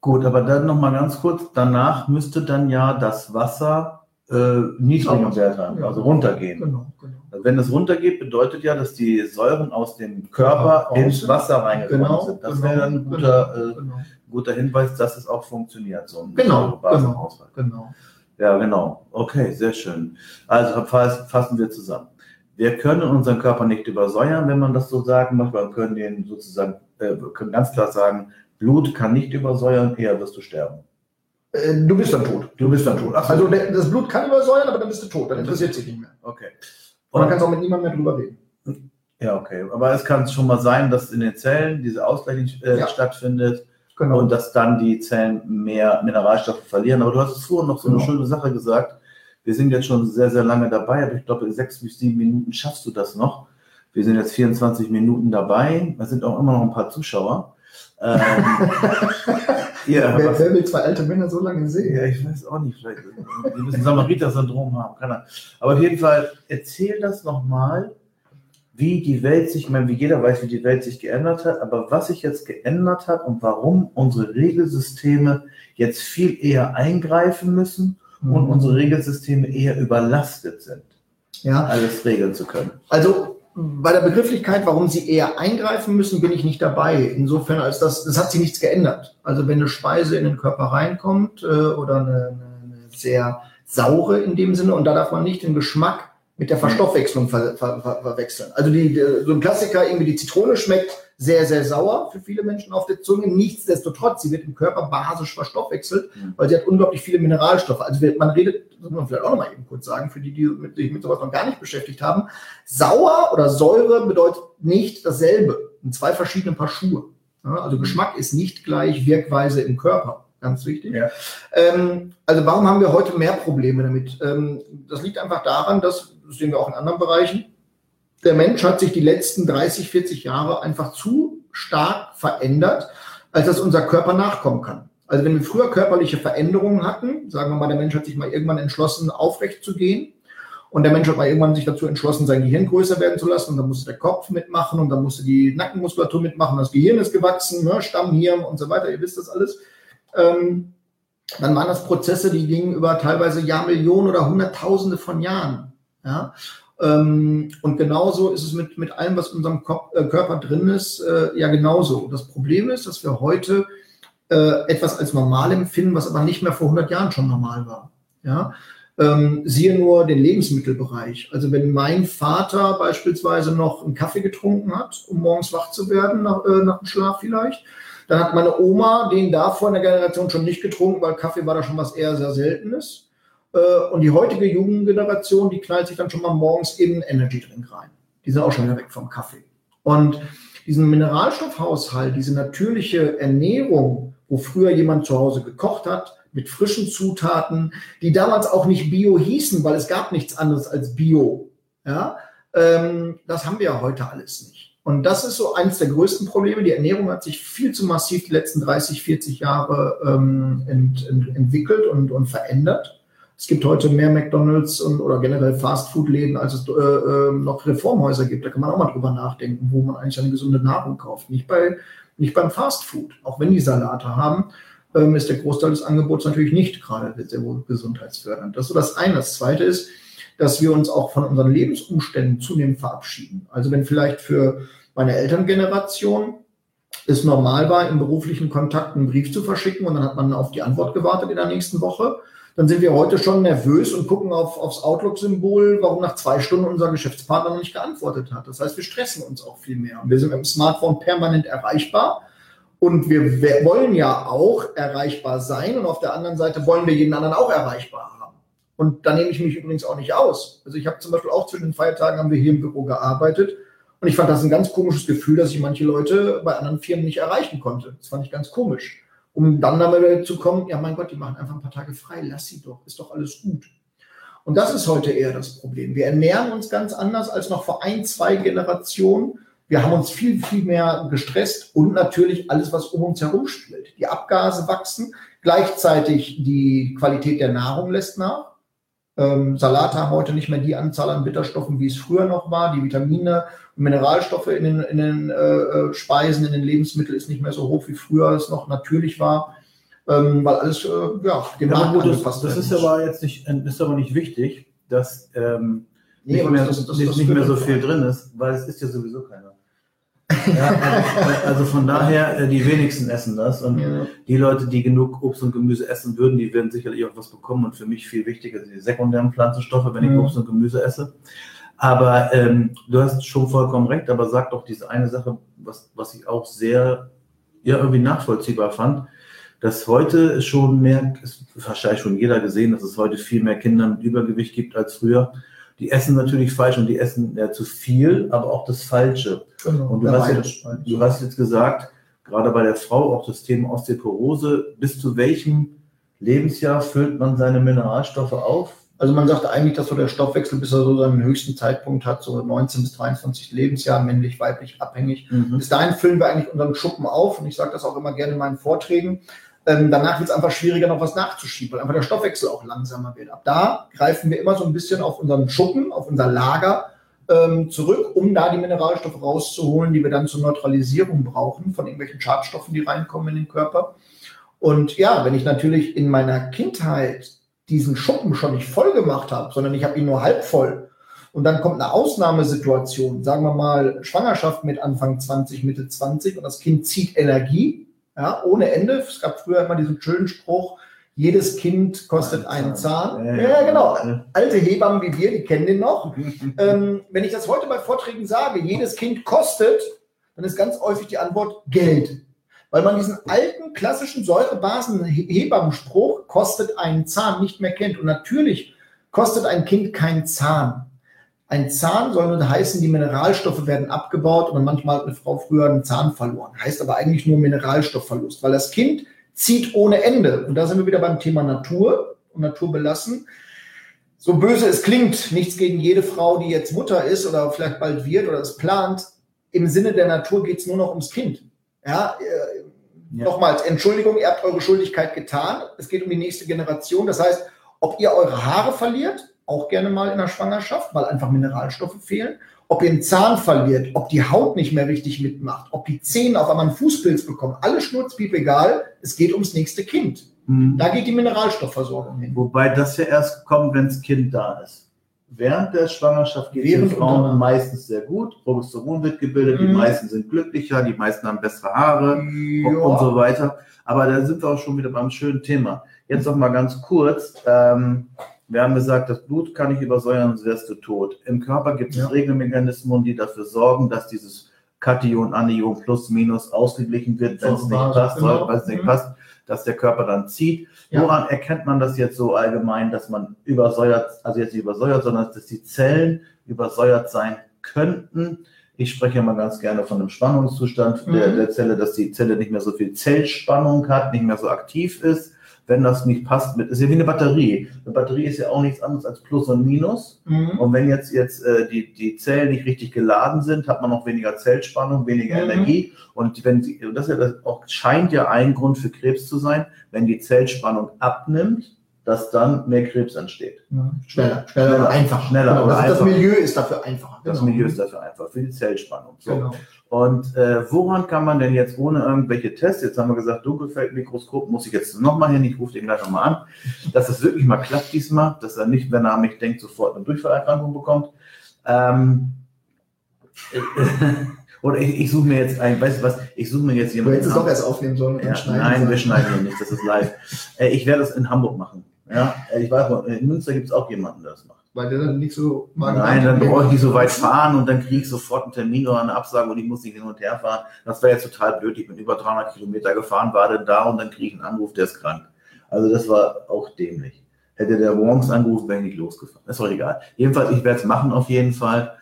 Gut, aber dann nochmal ganz kurz, danach müsste dann ja das Wasser äh, niedrigen Wert haben, also runtergehen. Genau, genau. Also wenn es runtergeht, bedeutet ja, dass die Säuren aus dem Körper ja, ins Wasser reingekommen genau, sind. Das genau, wäre dann ein guter, genau, äh, genau. guter Hinweis, dass es auch funktioniert, so ein genau, genau, genau. Ja, genau. Okay, sehr schön. Also fassen wir zusammen. Wir können unseren Körper nicht übersäuern, wenn man das so sagen möchte. Wir können den sozusagen, äh, können ganz klar sagen, Blut kann nicht übersäuern, eher wirst du sterben. Äh, du bist dann tot. Du bist dann tot. Also das Blut kann übersäuern, aber dann bist du tot. Dann interessiert sich nicht mehr. Okay. Und man kann auch mit niemandem mehr drüber reden. Ja, okay. Aber es kann schon mal sein, dass in den Zellen diese Ausgleichung äh, ja. stattfindet Genau. Und dass dann die Zellen mehr Mineralstoffe verlieren. Aber du hast es vorhin noch so genau. eine schöne Sache gesagt. Wir sind jetzt schon sehr, sehr lange dabei, aber ich glaube, in sechs bis sieben Minuten schaffst du das noch. Wir sind jetzt 24 Minuten dabei. Es sind auch immer noch ein paar Zuschauer. Ähm, *laughs* ja, wer, wer, will zwei alte Männer so lange sehen? Ja, ich weiß auch nicht. Vielleicht, die müssen Samariter-Syndrom haben. Kann er. Aber auf jeden Fall, erzähl das nochmal, wie die Welt sich, ich meine, wie jeder weiß, wie die Welt sich geändert hat, aber was sich jetzt geändert hat und warum unsere Regelsysteme jetzt viel eher eingreifen müssen mhm. und unsere Regelsysteme eher überlastet sind, ja. alles regeln zu können. Also bei der Begrifflichkeit, warum sie eher eingreifen müssen, bin ich nicht dabei. Insofern, als das, das hat sich nichts geändert. Also wenn eine Speise in den Körper reinkommt äh, oder eine, eine sehr saure in dem Sinne, und da darf man nicht den Geschmack mit der Verstoffwechslung ver, ver, ver, verwechseln. Also die, so ein Klassiker, irgendwie die Zitrone schmeckt sehr, sehr sauer für viele Menschen auf der Zunge. Nichtsdestotrotz, sie wird im Körper basisch verstoffwechselt, weil sie hat unglaublich viele Mineralstoffe. Also man redet, das muss man vielleicht auch noch mal eben kurz sagen, für die, die mit, sich mit sowas noch gar nicht beschäftigt haben. Sauer oder Säure bedeutet nicht dasselbe. In zwei verschiedenen Paar Schuhe. also Geschmack ist nicht gleich Wirkweise im Körper ganz wichtig. Ja. Ähm, also warum haben wir heute mehr Probleme damit? Ähm, das liegt einfach daran, dass, das sehen wir auch in anderen Bereichen, der Mensch hat sich die letzten 30, 40 Jahre einfach zu stark verändert, als dass unser Körper nachkommen kann. Also wenn wir früher körperliche Veränderungen hatten, sagen wir mal, der Mensch hat sich mal irgendwann entschlossen, aufrecht zu gehen, und der Mensch hat mal irgendwann sich dazu entschlossen, sein Gehirn größer werden zu lassen. Und dann musste der Kopf mitmachen und dann musste die Nackenmuskulatur mitmachen. Das Gehirn ist gewachsen, ne, Stammhirn und so weiter. Ihr wisst das alles. Ähm, dann waren das Prozesse, die gingen über teilweise Jahrmillionen oder Hunderttausende von Jahren. Ja? Ähm, und genauso ist es mit, mit allem, was in unserem Kopf, äh, Körper drin ist, äh, ja genauso. Das Problem ist, dass wir heute äh, etwas als normal empfinden, was aber nicht mehr vor 100 Jahren schon normal war. Ja? Ähm, siehe nur den Lebensmittelbereich. Also wenn mein Vater beispielsweise noch einen Kaffee getrunken hat, um morgens wach zu werden, nach, äh, nach dem Schlaf vielleicht, dann hat meine Oma den davor in der Generation schon nicht getrunken, weil Kaffee war da schon was eher sehr Seltenes. Äh, und die heutige Jugendgeneration, die knallt sich dann schon mal morgens in Energy Drink rein. Die sind auch schon wieder weg vom Kaffee. Und diesen Mineralstoffhaushalt, diese natürliche Ernährung, wo früher jemand zu Hause gekocht hat, mit frischen Zutaten, die damals auch nicht Bio hießen, weil es gab nichts anderes als Bio. Ja, ähm, das haben wir ja heute alles nicht. Und das ist so eines der größten Probleme. Die Ernährung hat sich viel zu massiv die letzten 30, 40 Jahre ähm, ent, ent, entwickelt und, und verändert. Es gibt heute mehr McDonalds und, oder generell Fastfood-Läden, als es äh, äh, noch Reformhäuser gibt. Da kann man auch mal drüber nachdenken, wo man eigentlich eine gesunde Nahrung kauft. Nicht, bei, nicht beim Fastfood. Auch wenn die Salate haben, ähm, ist der Großteil des Angebots natürlich nicht gerade sehr wohl gesundheitsfördernd. Das ist so das eine. Das zweite ist, dass wir uns auch von unseren Lebensumständen zunehmend verabschieden. Also wenn vielleicht für meine Elterngeneration es normal war, im beruflichen Kontakt einen Brief zu verschicken und dann hat man auf die Antwort gewartet in der nächsten Woche, dann sind wir heute schon nervös und gucken auf, aufs Outlook-Symbol, warum nach zwei Stunden unser Geschäftspartner noch nicht geantwortet hat. Das heißt, wir stressen uns auch viel mehr. Wir sind mit dem Smartphone permanent erreichbar und wir wollen ja auch erreichbar sein und auf der anderen Seite wollen wir jeden anderen auch erreichbar haben. Und da nehme ich mich übrigens auch nicht aus. Also ich habe zum Beispiel auch zwischen den Feiertagen haben wir hier im Büro gearbeitet und ich fand das ein ganz komisches Gefühl, dass ich manche Leute bei anderen Firmen nicht erreichen konnte. Das fand ich ganz komisch. Um dann damit zu kommen, ja mein Gott, die machen einfach ein paar Tage frei, lass sie doch, ist doch alles gut. Und das ist heute eher das Problem. Wir ernähren uns ganz anders als noch vor ein, zwei Generationen. Wir haben uns viel, viel mehr gestresst und natürlich alles, was um uns herum spielt. Die Abgase wachsen, gleichzeitig die Qualität der Nahrung lässt nach. Ähm, Salate haben heute nicht mehr die Anzahl an Bitterstoffen, wie es früher noch war. Die Vitamine und Mineralstoffe in den, in den äh, äh, Speisen, in den Lebensmitteln ist nicht mehr so hoch, wie früher es noch natürlich war. Ähm, weil alles äh, ja, dem ja, Markt angepasst Das, das ist aber jetzt nicht, ist aber nicht wichtig, dass ähm, nee, nicht, mehr, das, das, nicht, nicht mehr so viel drin ist, weil es ist ja sowieso keiner. Ja, also, also, von daher, äh, die wenigsten essen das. Und ja. die Leute, die genug Obst und Gemüse essen würden, die werden sicherlich auch was bekommen. Und für mich viel wichtiger sind die sekundären Pflanzenstoffe, wenn ich mhm. Obst und Gemüse esse. Aber ähm, du hast schon vollkommen recht, aber sag doch diese eine Sache, was, was ich auch sehr ja, irgendwie nachvollziehbar fand, dass heute schon mehr, ist wahrscheinlich schon jeder gesehen, dass es heute viel mehr Kinder mit Übergewicht gibt als früher die essen natürlich falsch und die essen ja zu viel, aber auch das Falsche. Genau, und du hast, jetzt, du hast jetzt gesagt, gerade bei der Frau auch das Thema Osteoporose, bis zu welchem Lebensjahr füllt man seine Mineralstoffe auf? Also man sagt eigentlich, dass so der Stoffwechsel, bis er so seinen höchsten Zeitpunkt hat, so 19 bis 23 Lebensjahr, männlich, weiblich abhängig. Mhm. Bis dahin füllen wir eigentlich unseren Schuppen auf und ich sage das auch immer gerne in meinen Vorträgen. Ähm, danach wird es einfach schwieriger, noch was nachzuschieben, weil einfach der Stoffwechsel auch langsamer wird. Ab da greifen wir immer so ein bisschen auf unseren Schuppen, auf unser Lager ähm, zurück, um da die Mineralstoffe rauszuholen, die wir dann zur Neutralisierung brauchen von irgendwelchen Schadstoffen, die reinkommen in den Körper. Und ja, wenn ich natürlich in meiner Kindheit diesen Schuppen schon nicht voll gemacht habe, sondern ich habe ihn nur halb voll, und dann kommt eine Ausnahmesituation, sagen wir mal Schwangerschaft mit Anfang 20, Mitte 20 und das Kind zieht Energie, ja, ohne Ende. Es gab früher immer diesen schönen Spruch, jedes Kind kostet einen Zahn. Ja, ja, genau. Alte Hebammen wie wir, die kennen den noch. *laughs* ähm, wenn ich das heute bei Vorträgen sage, jedes Kind kostet, dann ist ganz häufig die Antwort Geld. Weil man diesen alten klassischen Säurebasen-Hebammenspruch kostet einen Zahn nicht mehr kennt. Und natürlich kostet ein Kind keinen Zahn. Ein Zahn soll heißen, die Mineralstoffe werden abgebaut und manchmal hat eine Frau früher einen Zahn verloren. Heißt aber eigentlich nur Mineralstoffverlust, weil das Kind zieht ohne Ende. Und da sind wir wieder beim Thema Natur und Natur belassen. So böse es klingt, nichts gegen jede Frau, die jetzt Mutter ist oder vielleicht bald wird oder es plant. Im Sinne der Natur geht es nur noch ums Kind. Ja, äh, ja. nochmals, Entschuldigung, ihr habt eure Schuldigkeit getan. Es geht um die nächste Generation. Das heißt, ob ihr eure Haare verliert, auch gerne mal in der Schwangerschaft, weil einfach Mineralstoffe fehlen, ob ihr einen Zahn verliert, ob die Haut nicht mehr richtig mitmacht, ob die Zähne auf einmal einen Fußpilz bekommen, alles schnurzpiep egal, es geht ums nächste Kind. Mhm. Da geht die Mineralstoffversorgung hin. Wobei das ja erst kommt, wenn das Kind da ist. Während der Schwangerschaft geht es den Frauen meistens sehr gut, Progesteron wird gebildet, mhm. die meisten sind glücklicher, die meisten haben bessere Haare ja. und so weiter. Aber da sind wir auch schon wieder beim schönen Thema. Jetzt noch mal ganz kurz. Ähm, wir haben gesagt, das Blut kann nicht übersäuern, sonst wärst du tot. Im Körper gibt es ja. Regelmechanismen, die dafür sorgen, dass dieses Kation, Anion plus minus ausgeglichen wird, wenn es nicht passt, genau. weil es nicht mhm. passt, dass der Körper dann zieht. Ja. Woran erkennt man das jetzt so allgemein, dass man übersäuert, also jetzt nicht übersäuert, sondern dass die Zellen übersäuert sein könnten? Ich spreche mal ganz gerne von einem Spannungszustand mhm. der, der Zelle, dass die Zelle nicht mehr so viel Zellspannung hat, nicht mehr so aktiv ist wenn das nicht passt mit, ist ja wie eine Batterie. Eine Batterie ist ja auch nichts anderes als Plus und Minus. Mhm. Und wenn jetzt, jetzt äh, die, die Zellen nicht richtig geladen sind, hat man noch weniger Zellspannung, weniger mhm. Energie. Und wenn sie, das, ja, das auch scheint ja ein Grund für Krebs zu sein, wenn die Zellspannung abnimmt, dass dann mehr Krebs entsteht. Ja, schneller, schneller, schneller, einfach. Schneller genau, das, das, Milieu ist dafür einfacher. Das genau. Milieu ist dafür einfach, für die Zellspannung. So. Genau. Und äh, woran kann man denn jetzt ohne irgendwelche Tests, jetzt haben wir gesagt, Dunkelfeldmikroskop, muss ich jetzt nochmal hin, ich rufe den gleich nochmal an, dass es wirklich mal klappt diesmal, dass er nicht, wenn er an mich denkt, sofort eine Durchfallerkrankung bekommt. Ähm, *laughs* oder ich, ich suche mir jetzt ein, weißt du was, ich suche mir jetzt jemanden. Du hättest es doch erst aufnehmen sollen und ja, schneiden. Nein, wir schneiden hier nicht, das ist live. Äh, ich werde das in Hamburg machen. Ja, ich weiß, in Münster gibt es auch jemanden, der das macht. Weil der dann nicht so mag. Nein, dann brauche ich nicht so weit fahren und dann kriege ich sofort einen Termin oder eine Absage und ich muss nicht hin und her fahren. Das wäre jetzt total blöd. Ich bin über 300 Kilometer gefahren, war dann da und dann kriege ich einen Anruf, der ist krank. Also das war auch dämlich. Hätte der morgens angerufen, wäre ich nicht losgefahren. Ist doch egal. Jedenfalls, ich werde es machen auf jeden Fall.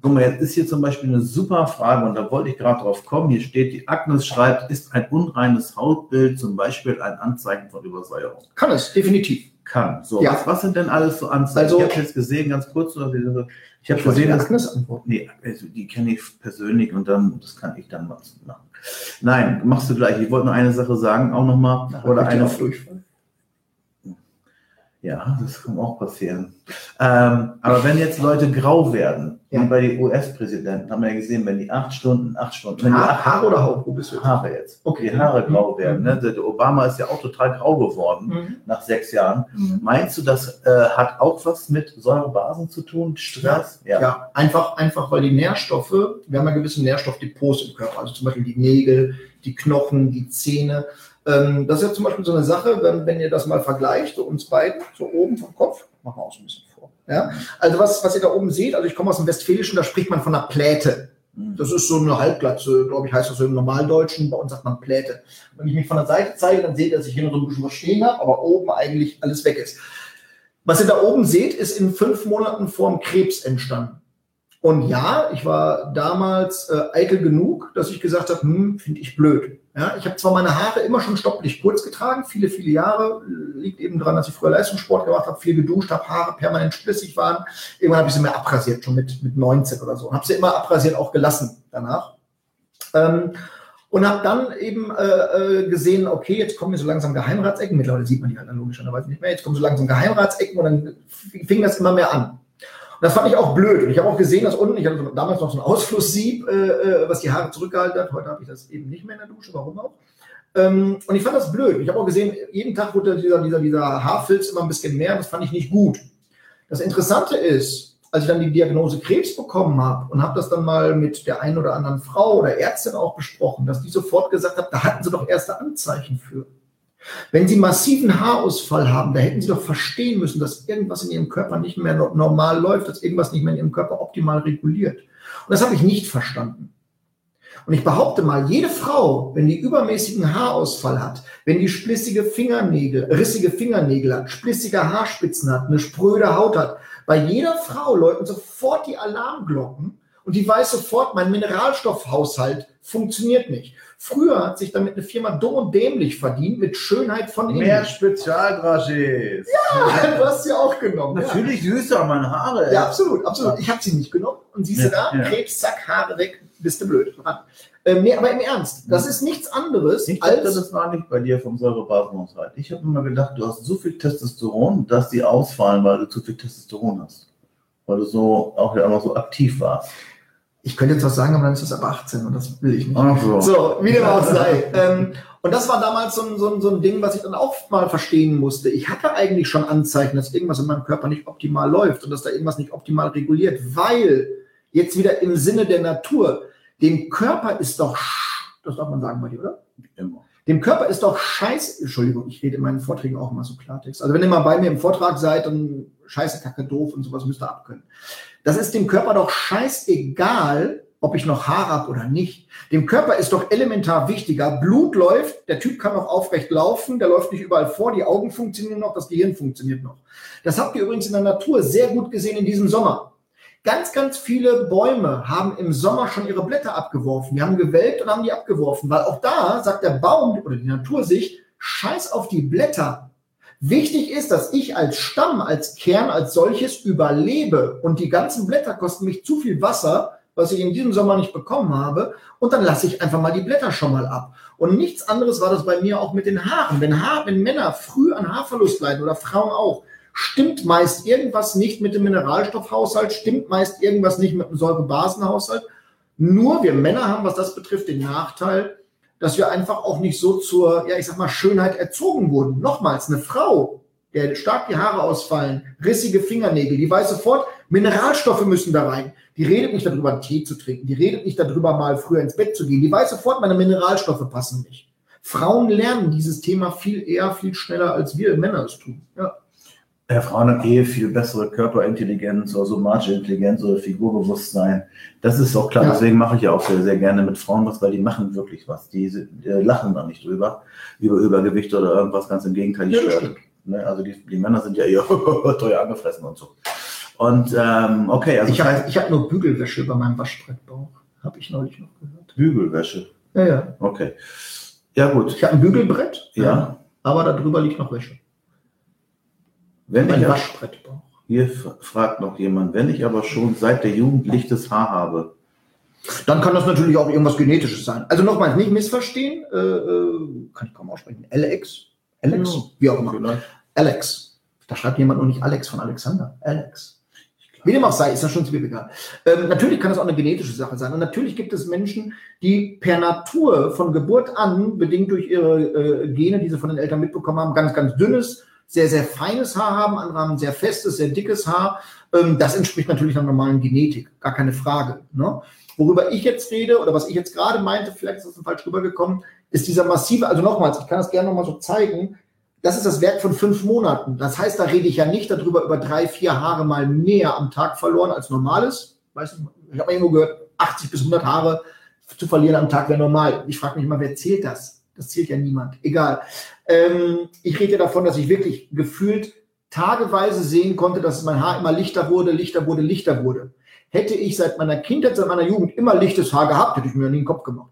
Guck mal, jetzt ist hier zum Beispiel eine super Frage und da wollte ich gerade drauf kommen. Hier steht, die Agnes schreibt, ist ein unreines Hautbild zum Beispiel ein Anzeichen von Übersäuerung? Kann es, definitiv. Kann. So, ja. was, was, sind denn alles so Anzeichen? Also, ich habe jetzt gesehen, ganz kurz, ich habe gesehen, dass, Agnes antworten. Nee, also die kenne ich persönlich und dann, das kann ich dann machen. Nein, machst du gleich. Ich wollte nur eine Sache sagen, auch nochmal. Oder eine. Durchfall. Ja, das kann auch passieren. Ähm, aber wenn jetzt Leute grau werden, ja. wie bei den US-Präsidenten, haben wir ja gesehen, wenn die acht Stunden, acht Stunden, wenn Haare, Haare oder Haut? Wo bist du? Haare jetzt. Okay. Die Haare mhm. grau werden. Ne? Der Obama ist ja auch total grau geworden mhm. nach sechs Jahren. Mhm. Meinst du, das äh, hat auch was mit Säurebasen zu tun? Stress? Ja. ja. ja, einfach, einfach, weil die Nährstoffe, wir haben ja gewisse Nährstoffdepots im Körper, also zum Beispiel die Nägel, die Knochen, die Zähne. Ähm, das ist ja zum Beispiel so eine Sache, wenn, wenn ihr das mal vergleicht, so uns beiden, so oben vom Kopf, machen wir auch so ein bisschen vor. Ja? Also was, was ihr da oben seht, also ich komme aus dem Westfälischen, da spricht man von einer Pläte. Das ist so eine Halbglatze, glaube ich, heißt das so im Normaldeutschen. Bei uns sagt man Pläte. Wenn ich mich von der Seite zeige, dann seht ihr, dass ich hier noch so ein bisschen was stehen habe, aber oben eigentlich alles weg ist. Was ihr da oben seht, ist in fünf Monaten vor dem Krebs entstanden. Und ja, ich war damals äh, eitel genug, dass ich gesagt habe, hm, finde ich blöd. Ja, ich habe zwar meine Haare immer schon stopplich kurz getragen, viele, viele Jahre. Liegt eben daran, dass ich früher Leistungssport gemacht habe, viel geduscht habe, Haare permanent splissig waren. Irgendwann habe ich sie mir abrasiert, schon mit, mit 19 oder so. Habe sie immer abrasiert auch gelassen danach. Ähm, und habe dann eben äh, äh, gesehen, okay, jetzt kommen hier so langsam Geheimratsecken. Mittlerweile sieht man die halt logischerweise nicht mehr. Jetzt kommen so langsam Geheimratsecken und dann fing das immer mehr an. Das fand ich auch blöd. Und ich habe auch gesehen, dass unten, ich hatte damals noch so ein Ausflusssieb, äh, äh, was die Haare zurückgehalten hat. Heute habe ich das eben nicht mehr in der Dusche, warum auch. Ähm, und ich fand das blöd. Ich habe auch gesehen, jeden Tag wurde dieser, dieser, dieser Haarfilz immer ein bisschen mehr. Das fand ich nicht gut. Das Interessante ist, als ich dann die Diagnose Krebs bekommen habe und habe das dann mal mit der einen oder anderen Frau oder Ärztin auch besprochen, dass die sofort gesagt hat, da hatten sie doch erste Anzeichen für. Wenn Sie massiven Haarausfall haben, da hätten Sie doch verstehen müssen, dass irgendwas in Ihrem Körper nicht mehr normal läuft, dass irgendwas nicht mehr in Ihrem Körper optimal reguliert. Und das habe ich nicht verstanden. Und ich behaupte mal, jede Frau, wenn die übermäßigen Haarausfall hat, wenn die splissige Fingernägel, rissige Fingernägel hat, splissige Haarspitzen hat, eine spröde Haut hat, bei jeder Frau läuten sofort die Alarmglocken und die weiß sofort, mein Mineralstoffhaushalt funktioniert nicht. Früher hat sich damit eine Firma dumm und dämlich verdient mit Schönheit von innen. Mehr Spezialdragés. Ja, *laughs* du hast sie auch genommen. Natürlich ja. süßer, meine Haare. Ja, absolut, absolut. Ich habe sie nicht genommen. Und siehst du da, ja. Krebs, zack, Haare weg, bist du blöd. Ähm, nee, aber im Ernst, das ist nichts anderes ich als... Dachte, das war nicht bei dir vom Säurebasenhaushalt. Ich habe immer gedacht, du hast so viel Testosteron, dass die ausfallen, weil du zu viel Testosteron hast. Weil du so auch ja immer so aktiv warst. Ich könnte jetzt was sagen, aber dann ist das ab 18 und das will ich nicht. Ach so. so, wie dem auch sei. ähm, und das war damals so ein, so, ein, so ein Ding, was ich dann auch mal verstehen musste. Ich hatte eigentlich schon Anzeichen, dass irgendwas in meinem Körper nicht optimal läuft und dass da irgendwas nicht optimal reguliert, weil jetzt wieder im Sinne der Natur, dem Körper ist doch, das darf man sagen bei dir, oder? Immer. Dem Körper ist doch scheiße, Entschuldigung, ich rede in meinen Vorträgen auch immer so Klartext. Also wenn ihr mal bei mir im Vortrag seid, dann scheiße, kacke, doof und sowas müsst ihr abkönnen. Das ist dem Körper doch scheißegal, ob ich noch Haar habe oder nicht. Dem Körper ist doch elementar wichtiger. Blut läuft, der Typ kann noch aufrecht laufen, der läuft nicht überall vor, die Augen funktionieren noch, das Gehirn funktioniert noch. Das habt ihr übrigens in der Natur sehr gut gesehen in diesem Sommer. Ganz, ganz viele Bäume haben im Sommer schon ihre Blätter abgeworfen. Die haben gewelkt und haben die abgeworfen, weil auch da sagt der Baum oder die Natur sich, scheiß auf die Blätter. Wichtig ist, dass ich als Stamm, als Kern, als solches überlebe und die ganzen Blätter kosten mich zu viel Wasser, was ich in diesem Sommer nicht bekommen habe, und dann lasse ich einfach mal die Blätter schon mal ab. Und nichts anderes war das bei mir auch mit den Haaren. Wenn, Haar, wenn Männer früh an Haarverlust leiden oder Frauen auch, stimmt meist irgendwas nicht mit dem Mineralstoffhaushalt, stimmt meist irgendwas nicht mit dem Säurebasenhaushalt. Nur wir Männer haben, was das betrifft, den Nachteil, dass wir einfach auch nicht so zur, ja, ich sag mal, Schönheit erzogen wurden. Nochmals, eine Frau, der stark die Haare ausfallen, rissige Fingernägel, die weiß sofort, Mineralstoffe müssen da rein. Die redet nicht darüber, einen Tee zu trinken. Die redet nicht darüber, mal früher ins Bett zu gehen. Die weiß sofort, meine Mineralstoffe passen nicht. Frauen lernen dieses Thema viel eher, viel schneller, als wir Männer es tun. Ja. Ja, Frauen haben eh viel bessere Körperintelligenz oder somatische Intelligenz oder Figurbewusstsein. Das ist auch klar. Ja. Deswegen mache ich ja auch sehr, sehr gerne mit Frauen was, weil die machen wirklich was. Die, die lachen da nicht drüber, über Übergewicht oder irgendwas. Ganz im Gegenteil, die ja, stört. Ne? Also die, die Männer sind ja eher *laughs* teuer angefressen und so. Und ähm, okay, also ich habe ich hab nur Bügelwäsche über meinem Waschbrettbauch. Habe ich neulich noch gehört. Bügelwäsche? Ja, ja. Okay. Ja, gut. Ich habe ein Bügelbrett, ja. aber darüber liegt noch Wäsche. Wenn ein Waschbrettbauch. Hier fragt noch jemand, wenn ich aber schon seit der Jugend lichtes Haar habe. Dann kann das natürlich auch irgendwas Genetisches sein. Also nochmal, nicht missverstehen, äh, äh, kann ich kaum aussprechen. Alex? Alex? Ja, Wie auch immer. Vielleicht. Alex. Da schreibt jemand noch nicht Alex von Alexander. Alex. Wie dem auch sei, ist das schon ziemlich egal. Ähm, natürlich kann das auch eine genetische Sache sein. Und natürlich gibt es Menschen, die per Natur von Geburt an, bedingt durch ihre äh, Gene, die sie von den Eltern mitbekommen haben, ganz, ganz dünnes, sehr, sehr feines Haar haben, andere haben sehr festes, sehr dickes Haar. Ähm, das entspricht natürlich einer normalen Genetik, gar keine Frage. Ne? Worüber ich jetzt rede oder was ich jetzt gerade meinte, vielleicht ist das falsch rübergekommen, ist dieser massive, also nochmals, ich kann das gerne nochmal so zeigen, das ist das Werk von fünf Monaten. Das heißt, da rede ich ja nicht darüber, über drei, vier Haare mal mehr am Tag verloren als normales. Weißt du, ich habe mal irgendwo gehört, 80 bis 100 Haare zu verlieren am Tag wäre normal. Ich frage mich immer, wer zählt das? Das zählt ja niemand. Egal. Ähm, ich rede davon, dass ich wirklich gefühlt tageweise sehen konnte, dass mein Haar immer lichter wurde, lichter wurde, lichter wurde. hätte ich seit meiner Kindheit, seit meiner Jugend immer lichtes Haar gehabt, hätte ich mir nie den Kopf gemacht.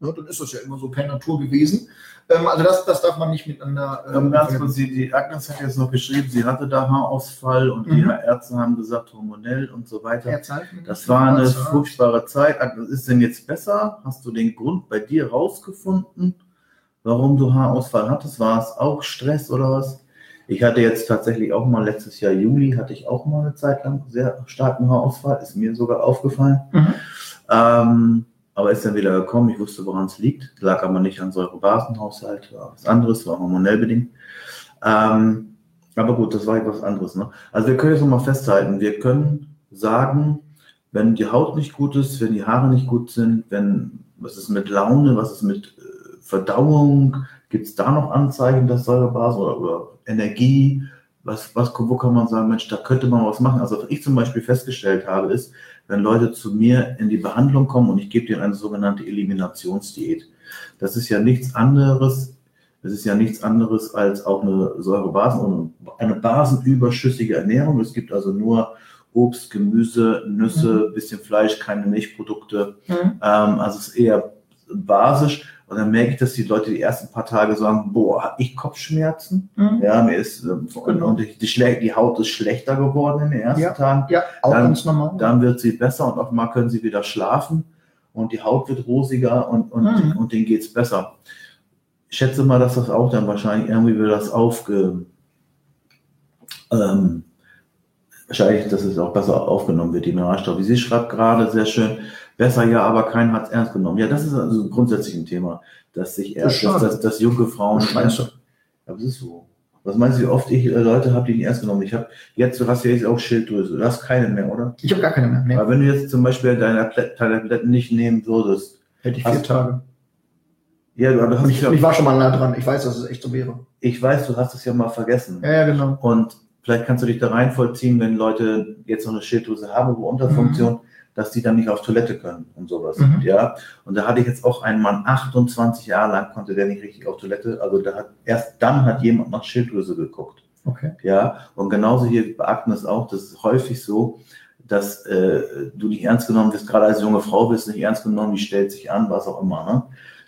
Ja, dann ist das ja immer so per Natur gewesen. Ähm, also das, das darf man nicht miteinander. Ähm, ganz kurz, die, die Agnes hat jetzt noch geschrieben, sie hatte da Haarausfall und mhm. die Ärzte haben gesagt, hormonell und so weiter. Das war eine furchtbare Zeit. Agnes, ist denn jetzt besser? Hast du den Grund bei dir rausgefunden, warum du Haarausfall hattest? War es auch Stress oder was? Ich hatte jetzt tatsächlich auch mal letztes Jahr Juli, hatte ich auch mal eine Zeit lang sehr starken Haarausfall, ist mir sogar aufgefallen. Mhm. Ähm, aber ist dann wieder gekommen, ich wusste, woran es liegt. Lag aber nicht an Säurebasenhaushalt, war was anderes, war hormonell bedingt. Ähm, aber gut, das war etwas anderes. Ne? Also wir können jetzt nochmal festhalten, wir können sagen, wenn die Haut nicht gut ist, wenn die Haare nicht gut sind, wenn was ist mit Laune, was ist mit äh, Verdauung, gibt es da noch Anzeichen, dass Säurebasen oder, oder Energie, was, was, wo kann man sagen, Mensch, da könnte man was machen. Also was ich zum Beispiel festgestellt habe, ist, wenn Leute zu mir in die Behandlung kommen und ich gebe denen eine sogenannte Eliminationsdiät. Das ist ja nichts anderes, das ist ja nichts anderes als auch eine Säurebasen, eine basenüberschüssige Ernährung. Es gibt also nur Obst, Gemüse, Nüsse, mhm. bisschen Fleisch, keine Milchprodukte. Mhm. Ähm, also es ist eher basisch. Und dann merke ich, dass die Leute die ersten paar Tage sagen, boah, habe ich Kopfschmerzen? Mhm. Ja, mir ist, ähm, genau. und die, die, Haut ist schlechter geworden in den ersten ja, Tagen. Ja, auch dann, ganz normal. Dann wird sie besser und auch mal können sie wieder schlafen und die Haut wird rosiger und, und, mhm. und denen geht's besser. Ich schätze mal, dass das auch dann wahrscheinlich irgendwie wieder das aufge, ähm, wahrscheinlich, dass es auch besser aufgenommen wird, die Mineralstoffe. Wie sie schreibt gerade sehr schön, besser ja, aber keiner hat es ernst genommen. Ja, das ist also grundsätzlich ein Thema, dass sich erst, das dass, dass, dass, junge Frauen. Du? Ja, das ist so. Was meinst du, wie oft ich äh, Leute habe, die nicht ernst genommen? Ich habe jetzt, du hast ja jetzt auch Schilddrüse. Du hast keine mehr, oder? Ich habe gar keine mehr. Nee. Aber wenn du jetzt zum Beispiel deine Tabletten nicht nehmen würdest, hätte ich vier Tage. Ja, du, hast ich, ja, ich war schon mal nah dran. Ich weiß, dass es echt so wäre. Ich weiß, du hast es ja mal vergessen. Ja, ja, genau. Und vielleicht kannst du dich da rein vollziehen, wenn Leute jetzt noch eine Schilddrüse haben, wo Unterfunktion. Mhm dass die dann nicht auf Toilette können und sowas. Mhm. Ja. Und da hatte ich jetzt auch einen Mann, 28 Jahre lang konnte der nicht richtig auf Toilette. Also da hat erst dann hat jemand nach Schilddrüse geguckt. Okay. Ja. Und genauso hier bei Agnes auch, das ist häufig so, dass äh, du nicht ernst genommen wirst, gerade als junge Frau bist nicht ernst genommen, die stellt sich an, was auch immer. Ne?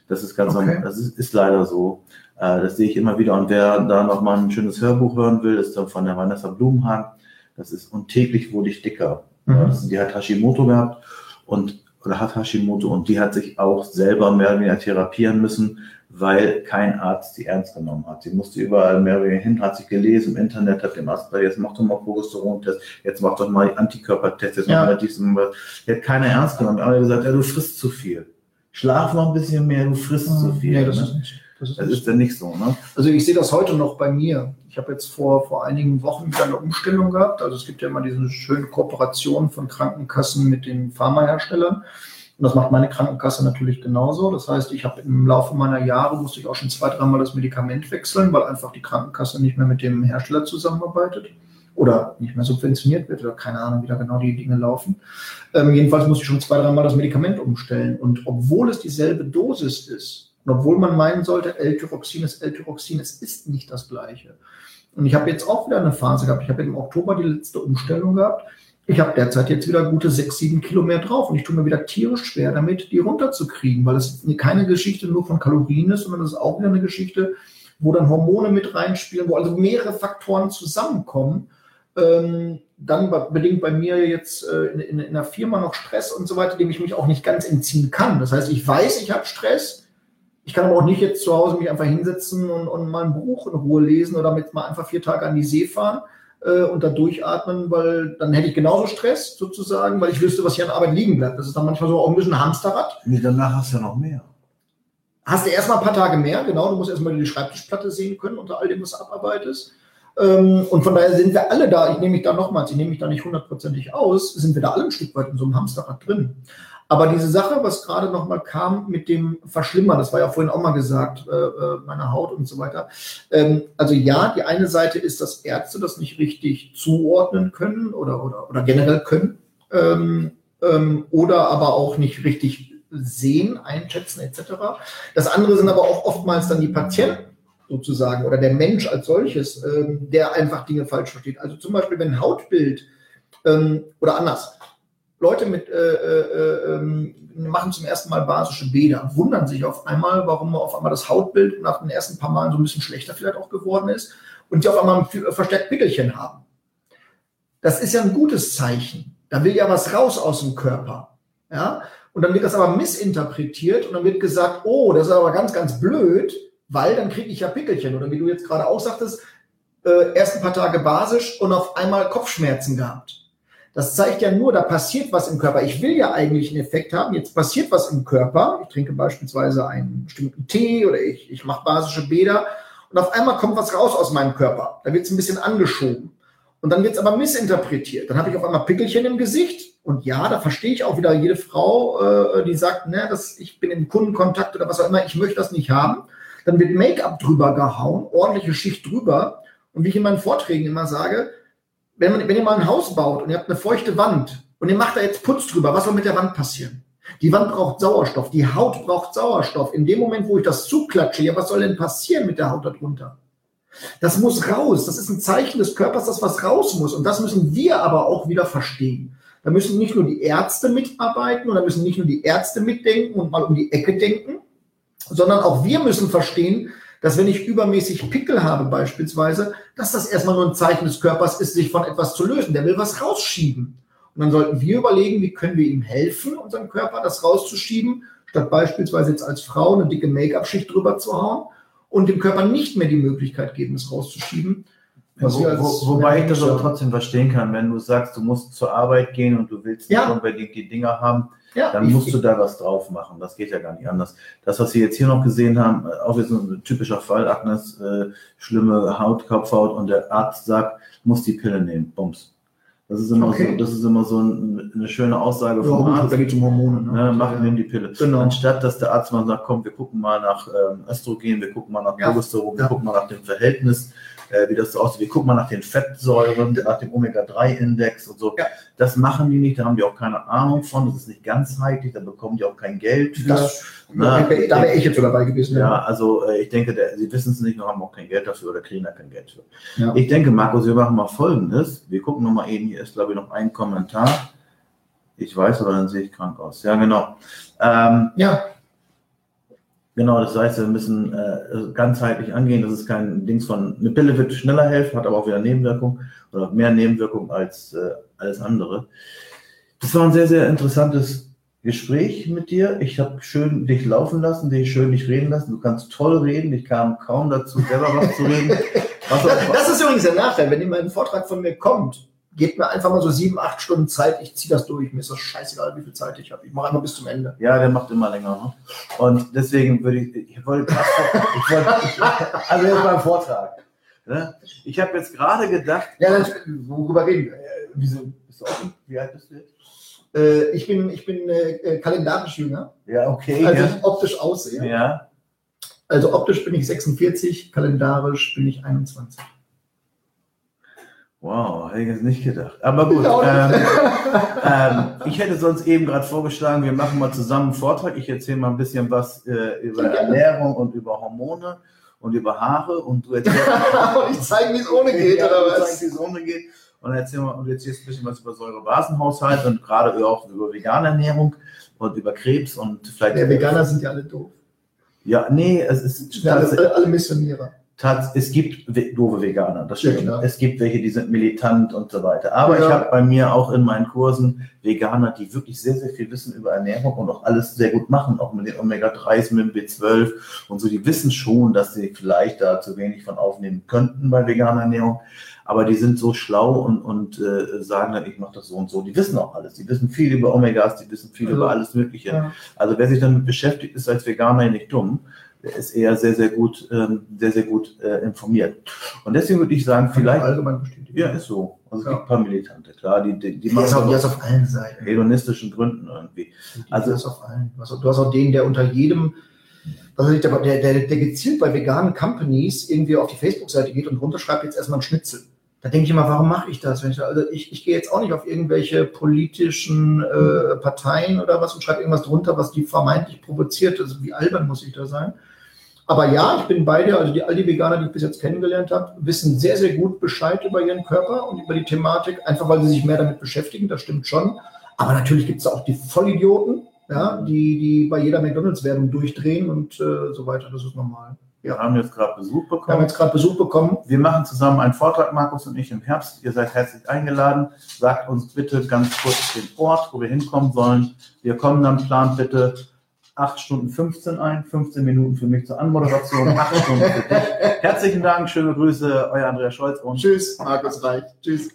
Das ist ganz, okay. das ist, ist leider so. Äh, das sehe ich immer wieder. Und wer da noch mal ein schönes Hörbuch hören will, ist dann von der Vanessa Blumenhagen. Das ist und täglich wurde ich dicker. Mhm. Die hat Hashimoto gehabt und oder hat Hashimoto und die hat sich auch selber mehr oder weniger therapieren müssen, weil kein Arzt sie ernst genommen hat. Sie musste überall mehr oder weniger hin, hat sich gelesen im Internet, hat dem Arzt gesagt, jetzt mach doch mal Progesteron-Test, jetzt mach doch mal Antikörpertest, jetzt ja. mach mal diesen, die hat keiner ernst genommen. Alle gesagt, ja, du frisst zu viel. Schlaf noch ein bisschen mehr, du frisst mhm. zu viel. Nee, das ne? ist nicht. Das ist, das ist ja nicht so, ne? Also ich sehe das heute noch bei mir. Ich habe jetzt vor, vor einigen Wochen wieder eine Umstellung gehabt. Also es gibt ja immer diese schöne Kooperation von Krankenkassen mit den Pharmaherstellern. Und das macht meine Krankenkasse natürlich genauso. Das heißt, ich habe im Laufe meiner Jahre musste ich auch schon zwei, dreimal das Medikament wechseln, weil einfach die Krankenkasse nicht mehr mit dem Hersteller zusammenarbeitet oder nicht mehr subventioniert wird oder keine Ahnung, wie da genau die Dinge laufen. Ähm, jedenfalls musste ich schon zwei, dreimal das Medikament umstellen. Und obwohl es dieselbe Dosis ist, und obwohl man meinen sollte, L-Tyroxin ist L-Tyroxin, es ist nicht das Gleiche. Und ich habe jetzt auch wieder eine Phase gehabt. Ich habe im Oktober die letzte Umstellung gehabt. Ich habe derzeit jetzt wieder gute sechs, sieben Kilo mehr drauf und ich tue mir wieder tierisch schwer damit, die runterzukriegen, weil es keine Geschichte nur von Kalorien ist, sondern es ist auch wieder eine Geschichte, wo dann Hormone mit reinspielen, wo also mehrere Faktoren zusammenkommen. Ähm, dann bedingt bei mir jetzt äh, in, in, in der Firma noch Stress und so weiter, dem ich mich auch nicht ganz entziehen kann. Das heißt, ich weiß, ich habe Stress, ich kann aber auch nicht jetzt zu Hause mich einfach hinsetzen und, und mal ein Buch in Ruhe lesen oder mit mal einfach vier Tage an die See fahren äh, und da durchatmen, weil dann hätte ich genauso Stress sozusagen, weil ich wüsste, was hier an Arbeit liegen bleibt. Das ist dann manchmal so auch ein bisschen Hamsterrad. Nee, danach hast du ja noch mehr. Hast du erstmal ein paar Tage mehr, genau. Du musst erstmal die Schreibtischplatte sehen können unter all dem, was du abarbeitest. Ähm, und von daher sind wir alle da, ich nehme mich da nochmals, ich nehme mich da nicht hundertprozentig aus, sind wir da alle ein Stück weit in so einem Hamsterrad drin. Aber diese Sache, was gerade nochmal kam mit dem Verschlimmern, das war ja vorhin auch mal gesagt, äh, äh, meine Haut und so weiter. Ähm, also ja, die eine Seite ist, dass Ärzte das nicht richtig zuordnen können oder, oder, oder generell können. Ähm, ähm, oder aber auch nicht richtig sehen, einschätzen etc. Das andere sind aber auch oftmals dann die Patienten sozusagen oder der Mensch als solches, ähm, der einfach Dinge falsch versteht. Also zum Beispiel, wenn Hautbild ähm, oder anders, Leute mit, äh, äh, äh, machen zum ersten Mal basische Bäder, wundern sich auf einmal, warum auf einmal das Hautbild nach den ersten paar Malen so ein bisschen schlechter vielleicht auch geworden ist und die auf einmal verstärkt Pickelchen haben. Das ist ja ein gutes Zeichen. Da will ja was raus aus dem Körper. Ja? Und dann wird das aber missinterpretiert und dann wird gesagt, oh, das ist aber ganz, ganz blöd, weil dann kriege ich ja Pickelchen. Oder wie du jetzt gerade auch sagtest, äh, erst ein paar Tage basisch und auf einmal Kopfschmerzen gehabt. Das zeigt ja nur, da passiert was im Körper. Ich will ja eigentlich einen Effekt haben. Jetzt passiert was im Körper. Ich trinke beispielsweise einen bestimmten Tee oder ich, ich mache basische Bäder und auf einmal kommt was raus aus meinem Körper. Da wird es ein bisschen angeschoben. Und dann wird es aber missinterpretiert. Dann habe ich auf einmal Pickelchen im Gesicht. Und ja, da verstehe ich auch wieder jede Frau, äh, die sagt, ne, das, ich bin im Kundenkontakt oder was auch immer, ich möchte das nicht haben. Dann wird Make-up drüber gehauen, ordentliche Schicht drüber. Und wie ich in meinen Vorträgen immer sage, wenn, man, wenn ihr mal ein Haus baut und ihr habt eine feuchte Wand und ihr macht da jetzt Putz drüber, was soll mit der Wand passieren? Die Wand braucht Sauerstoff, die Haut braucht Sauerstoff. In dem Moment, wo ich das zuklatsche, ja, was soll denn passieren mit der Haut darunter? Das muss raus. Das ist ein Zeichen des Körpers, dass was raus muss. Und das müssen wir aber auch wieder verstehen. Da müssen nicht nur die Ärzte mitarbeiten und da müssen nicht nur die Ärzte mitdenken und mal um die Ecke denken, sondern auch wir müssen verstehen, dass wenn ich übermäßig Pickel habe beispielsweise, dass das erstmal nur ein Zeichen des Körpers ist, sich von etwas zu lösen. Der will was rausschieben. Und dann sollten wir überlegen, wie können wir ihm helfen, unserem Körper das rauszuschieben, statt beispielsweise jetzt als Frau eine dicke Make-up-Schicht drüber zu hauen und dem Körper nicht mehr die Möglichkeit geben, es rauszuschieben. Wo, wo, wobei ich das aber trotzdem verstehen kann, wenn du sagst, du musst zur Arbeit gehen und du willst ja. unbedingt die Dinger haben, ja, dann musst ich, du da was drauf machen. Das geht ja gar nicht anders. Das, was wir jetzt hier noch gesehen haben, äh, auch jetzt ein typischer Fall, Agnes, äh, schlimme Haut, Kopfhaut und der Arzt sagt, muss die Pille nehmen. Bums. Das ist immer okay. so, das ist immer so ein, eine schöne Aussage vom ja, Arzt. Da geht es um Hormone. Ne? Ja, mach, ja. nimm die Pille. Genau. Anstatt, dass der Arzt mal sagt, komm, wir gucken mal nach ähm, Östrogen, wir gucken mal nach Progesteron, wir gucken mal nach dem Verhältnis äh, wie das so aussieht. Wir gucken mal nach den Fettsäuren, nach dem Omega-3-Index und so. Ja. Das machen die nicht, da haben die auch keine Ahnung von. Das ist nicht ganzheitlich, da bekommen die auch kein Geld für. Das, Na, da wäre ich jetzt so dabei gewesen. Ja, ja. also äh, ich denke, der, sie wissen es nicht und haben auch kein Geld dafür oder kriegen da kein Geld für. Ja. Ich denke, Markus, wir machen mal Folgendes. Wir gucken nochmal eben, hier ist glaube ich noch ein Kommentar. Ich weiß, aber dann sehe ich krank aus. Ja, genau. Ähm, ja. Genau, das heißt, wir müssen äh, ganzheitlich angehen. Das ist kein Dings von, eine Pille wird schneller helfen, hat aber auch wieder Nebenwirkungen oder mehr Nebenwirkungen als äh, alles andere. Das war ein sehr, sehr interessantes Gespräch mit dir. Ich habe schön dich laufen lassen, dich schön dich reden lassen. Du kannst toll reden. Ich kam kaum dazu, selber was zu reden. *laughs* Was das, das ist übrigens der Nachteil, wenn jemand einen Vortrag von mir kommt gebt mir einfach mal so sieben, acht Stunden Zeit, ich ziehe das durch. Mir ist das scheißegal, wie viel Zeit ich habe. Ich mache einfach bis zum Ende. Ja, der macht immer länger. Ne? Und deswegen würde ich, ich wollte, ich wollte ich, also jetzt beim Vortrag. Ne? Ich habe jetzt gerade gedacht. Ja, das, worüber reden wir? Äh, wieso, bist du offen? Wie alt bist du jetzt? Äh, ich bin, ich bin äh, kalendarisch jünger. Ja, okay. Also ja. optisch aussehe. Ja. Also optisch bin ich 46, kalendarisch bin ich 21. Wow, hätte ich jetzt nicht gedacht. Aber gut. Ähm, ähm, ich hätte sonst eben gerade vorgeschlagen, wir machen mal zusammen einen Vortrag. Ich erzähle mal ein bisschen was äh, über Ernährung und über Hormone und über Haare und du erzählst. *laughs* und ich zeige, wie es ohne geht, ja, oder was? wie es ohne geht. Und erzähl mal, und erzählst ein bisschen was über Säurebasenhaushalt und gerade auch über vegane Ernährung und über Krebs und vielleicht. Ja, Veganer sind ja alle doof. Ja, nee, es ist. Ja, alle, alle Missionierer es gibt doofe Veganer, das stimmt. Ja, es gibt welche, die sind militant und so weiter. Aber ja. ich habe bei mir auch in meinen Kursen Veganer, die wirklich sehr, sehr viel wissen über Ernährung und auch alles sehr gut machen, auch mit den Omega-3s, mit dem B12 und so. Die wissen schon, dass sie vielleicht da zu wenig von aufnehmen könnten bei veganer Ernährung. Aber die sind so schlau und, und äh, sagen dann, ich mache das so und so. Die wissen auch alles. Die wissen viel über Omegas, die wissen viel also, über alles Mögliche. Ja. Also wer sich damit beschäftigt, ist als Veganer nicht dumm ist eher sehr, sehr gut, ähm, sehr, sehr gut äh, informiert. Und deswegen würde ich sagen, vielleicht. Allgemein bestätigen. Ja, ist so. Also es ja. gibt ein paar Militante, klar, die, die, die machen das, das auf allen Seiten. Hedonistischen Gründen irgendwie. also das auf allen. Du hast auch den, der unter jedem, also der, der, der, der gezielt bei veganen Companies irgendwie auf die Facebook-Seite geht und runterschreibt jetzt erstmal ein Schnitzel. Da denke ich immer, warum mache ich das? Ich, also ich, ich gehe jetzt auch nicht auf irgendwelche politischen äh, Parteien oder was und schreibe irgendwas drunter, was die vermeintlich provoziert. Also wie albern muss ich da sein? Aber ja, ich bin bei dir. Also die, all die Veganer, die ich bis jetzt kennengelernt habe, wissen sehr, sehr gut Bescheid über ihren Körper und über die Thematik, einfach weil sie sich mehr damit beschäftigen. Das stimmt schon. Aber natürlich gibt es auch die Vollidioten, ja, die, die bei jeder McDonalds-Werbung durchdrehen und äh, so weiter. Das ist normal. Wir haben jetzt gerade Besuch bekommen. Wir haben jetzt gerade Besuch bekommen. Wir machen zusammen einen Vortrag, Markus und ich, im Herbst. Ihr seid herzlich eingeladen. Sagt uns bitte ganz kurz den Ort, wo wir hinkommen sollen. Wir kommen dann, plant bitte 8 Stunden 15 ein, 15 Minuten für mich zur Anmoderation, 8 Stunden für dich. Herzlichen Dank, schöne Grüße, euer Andreas Scholz und Tschüss, Markus Reich. Tschüss.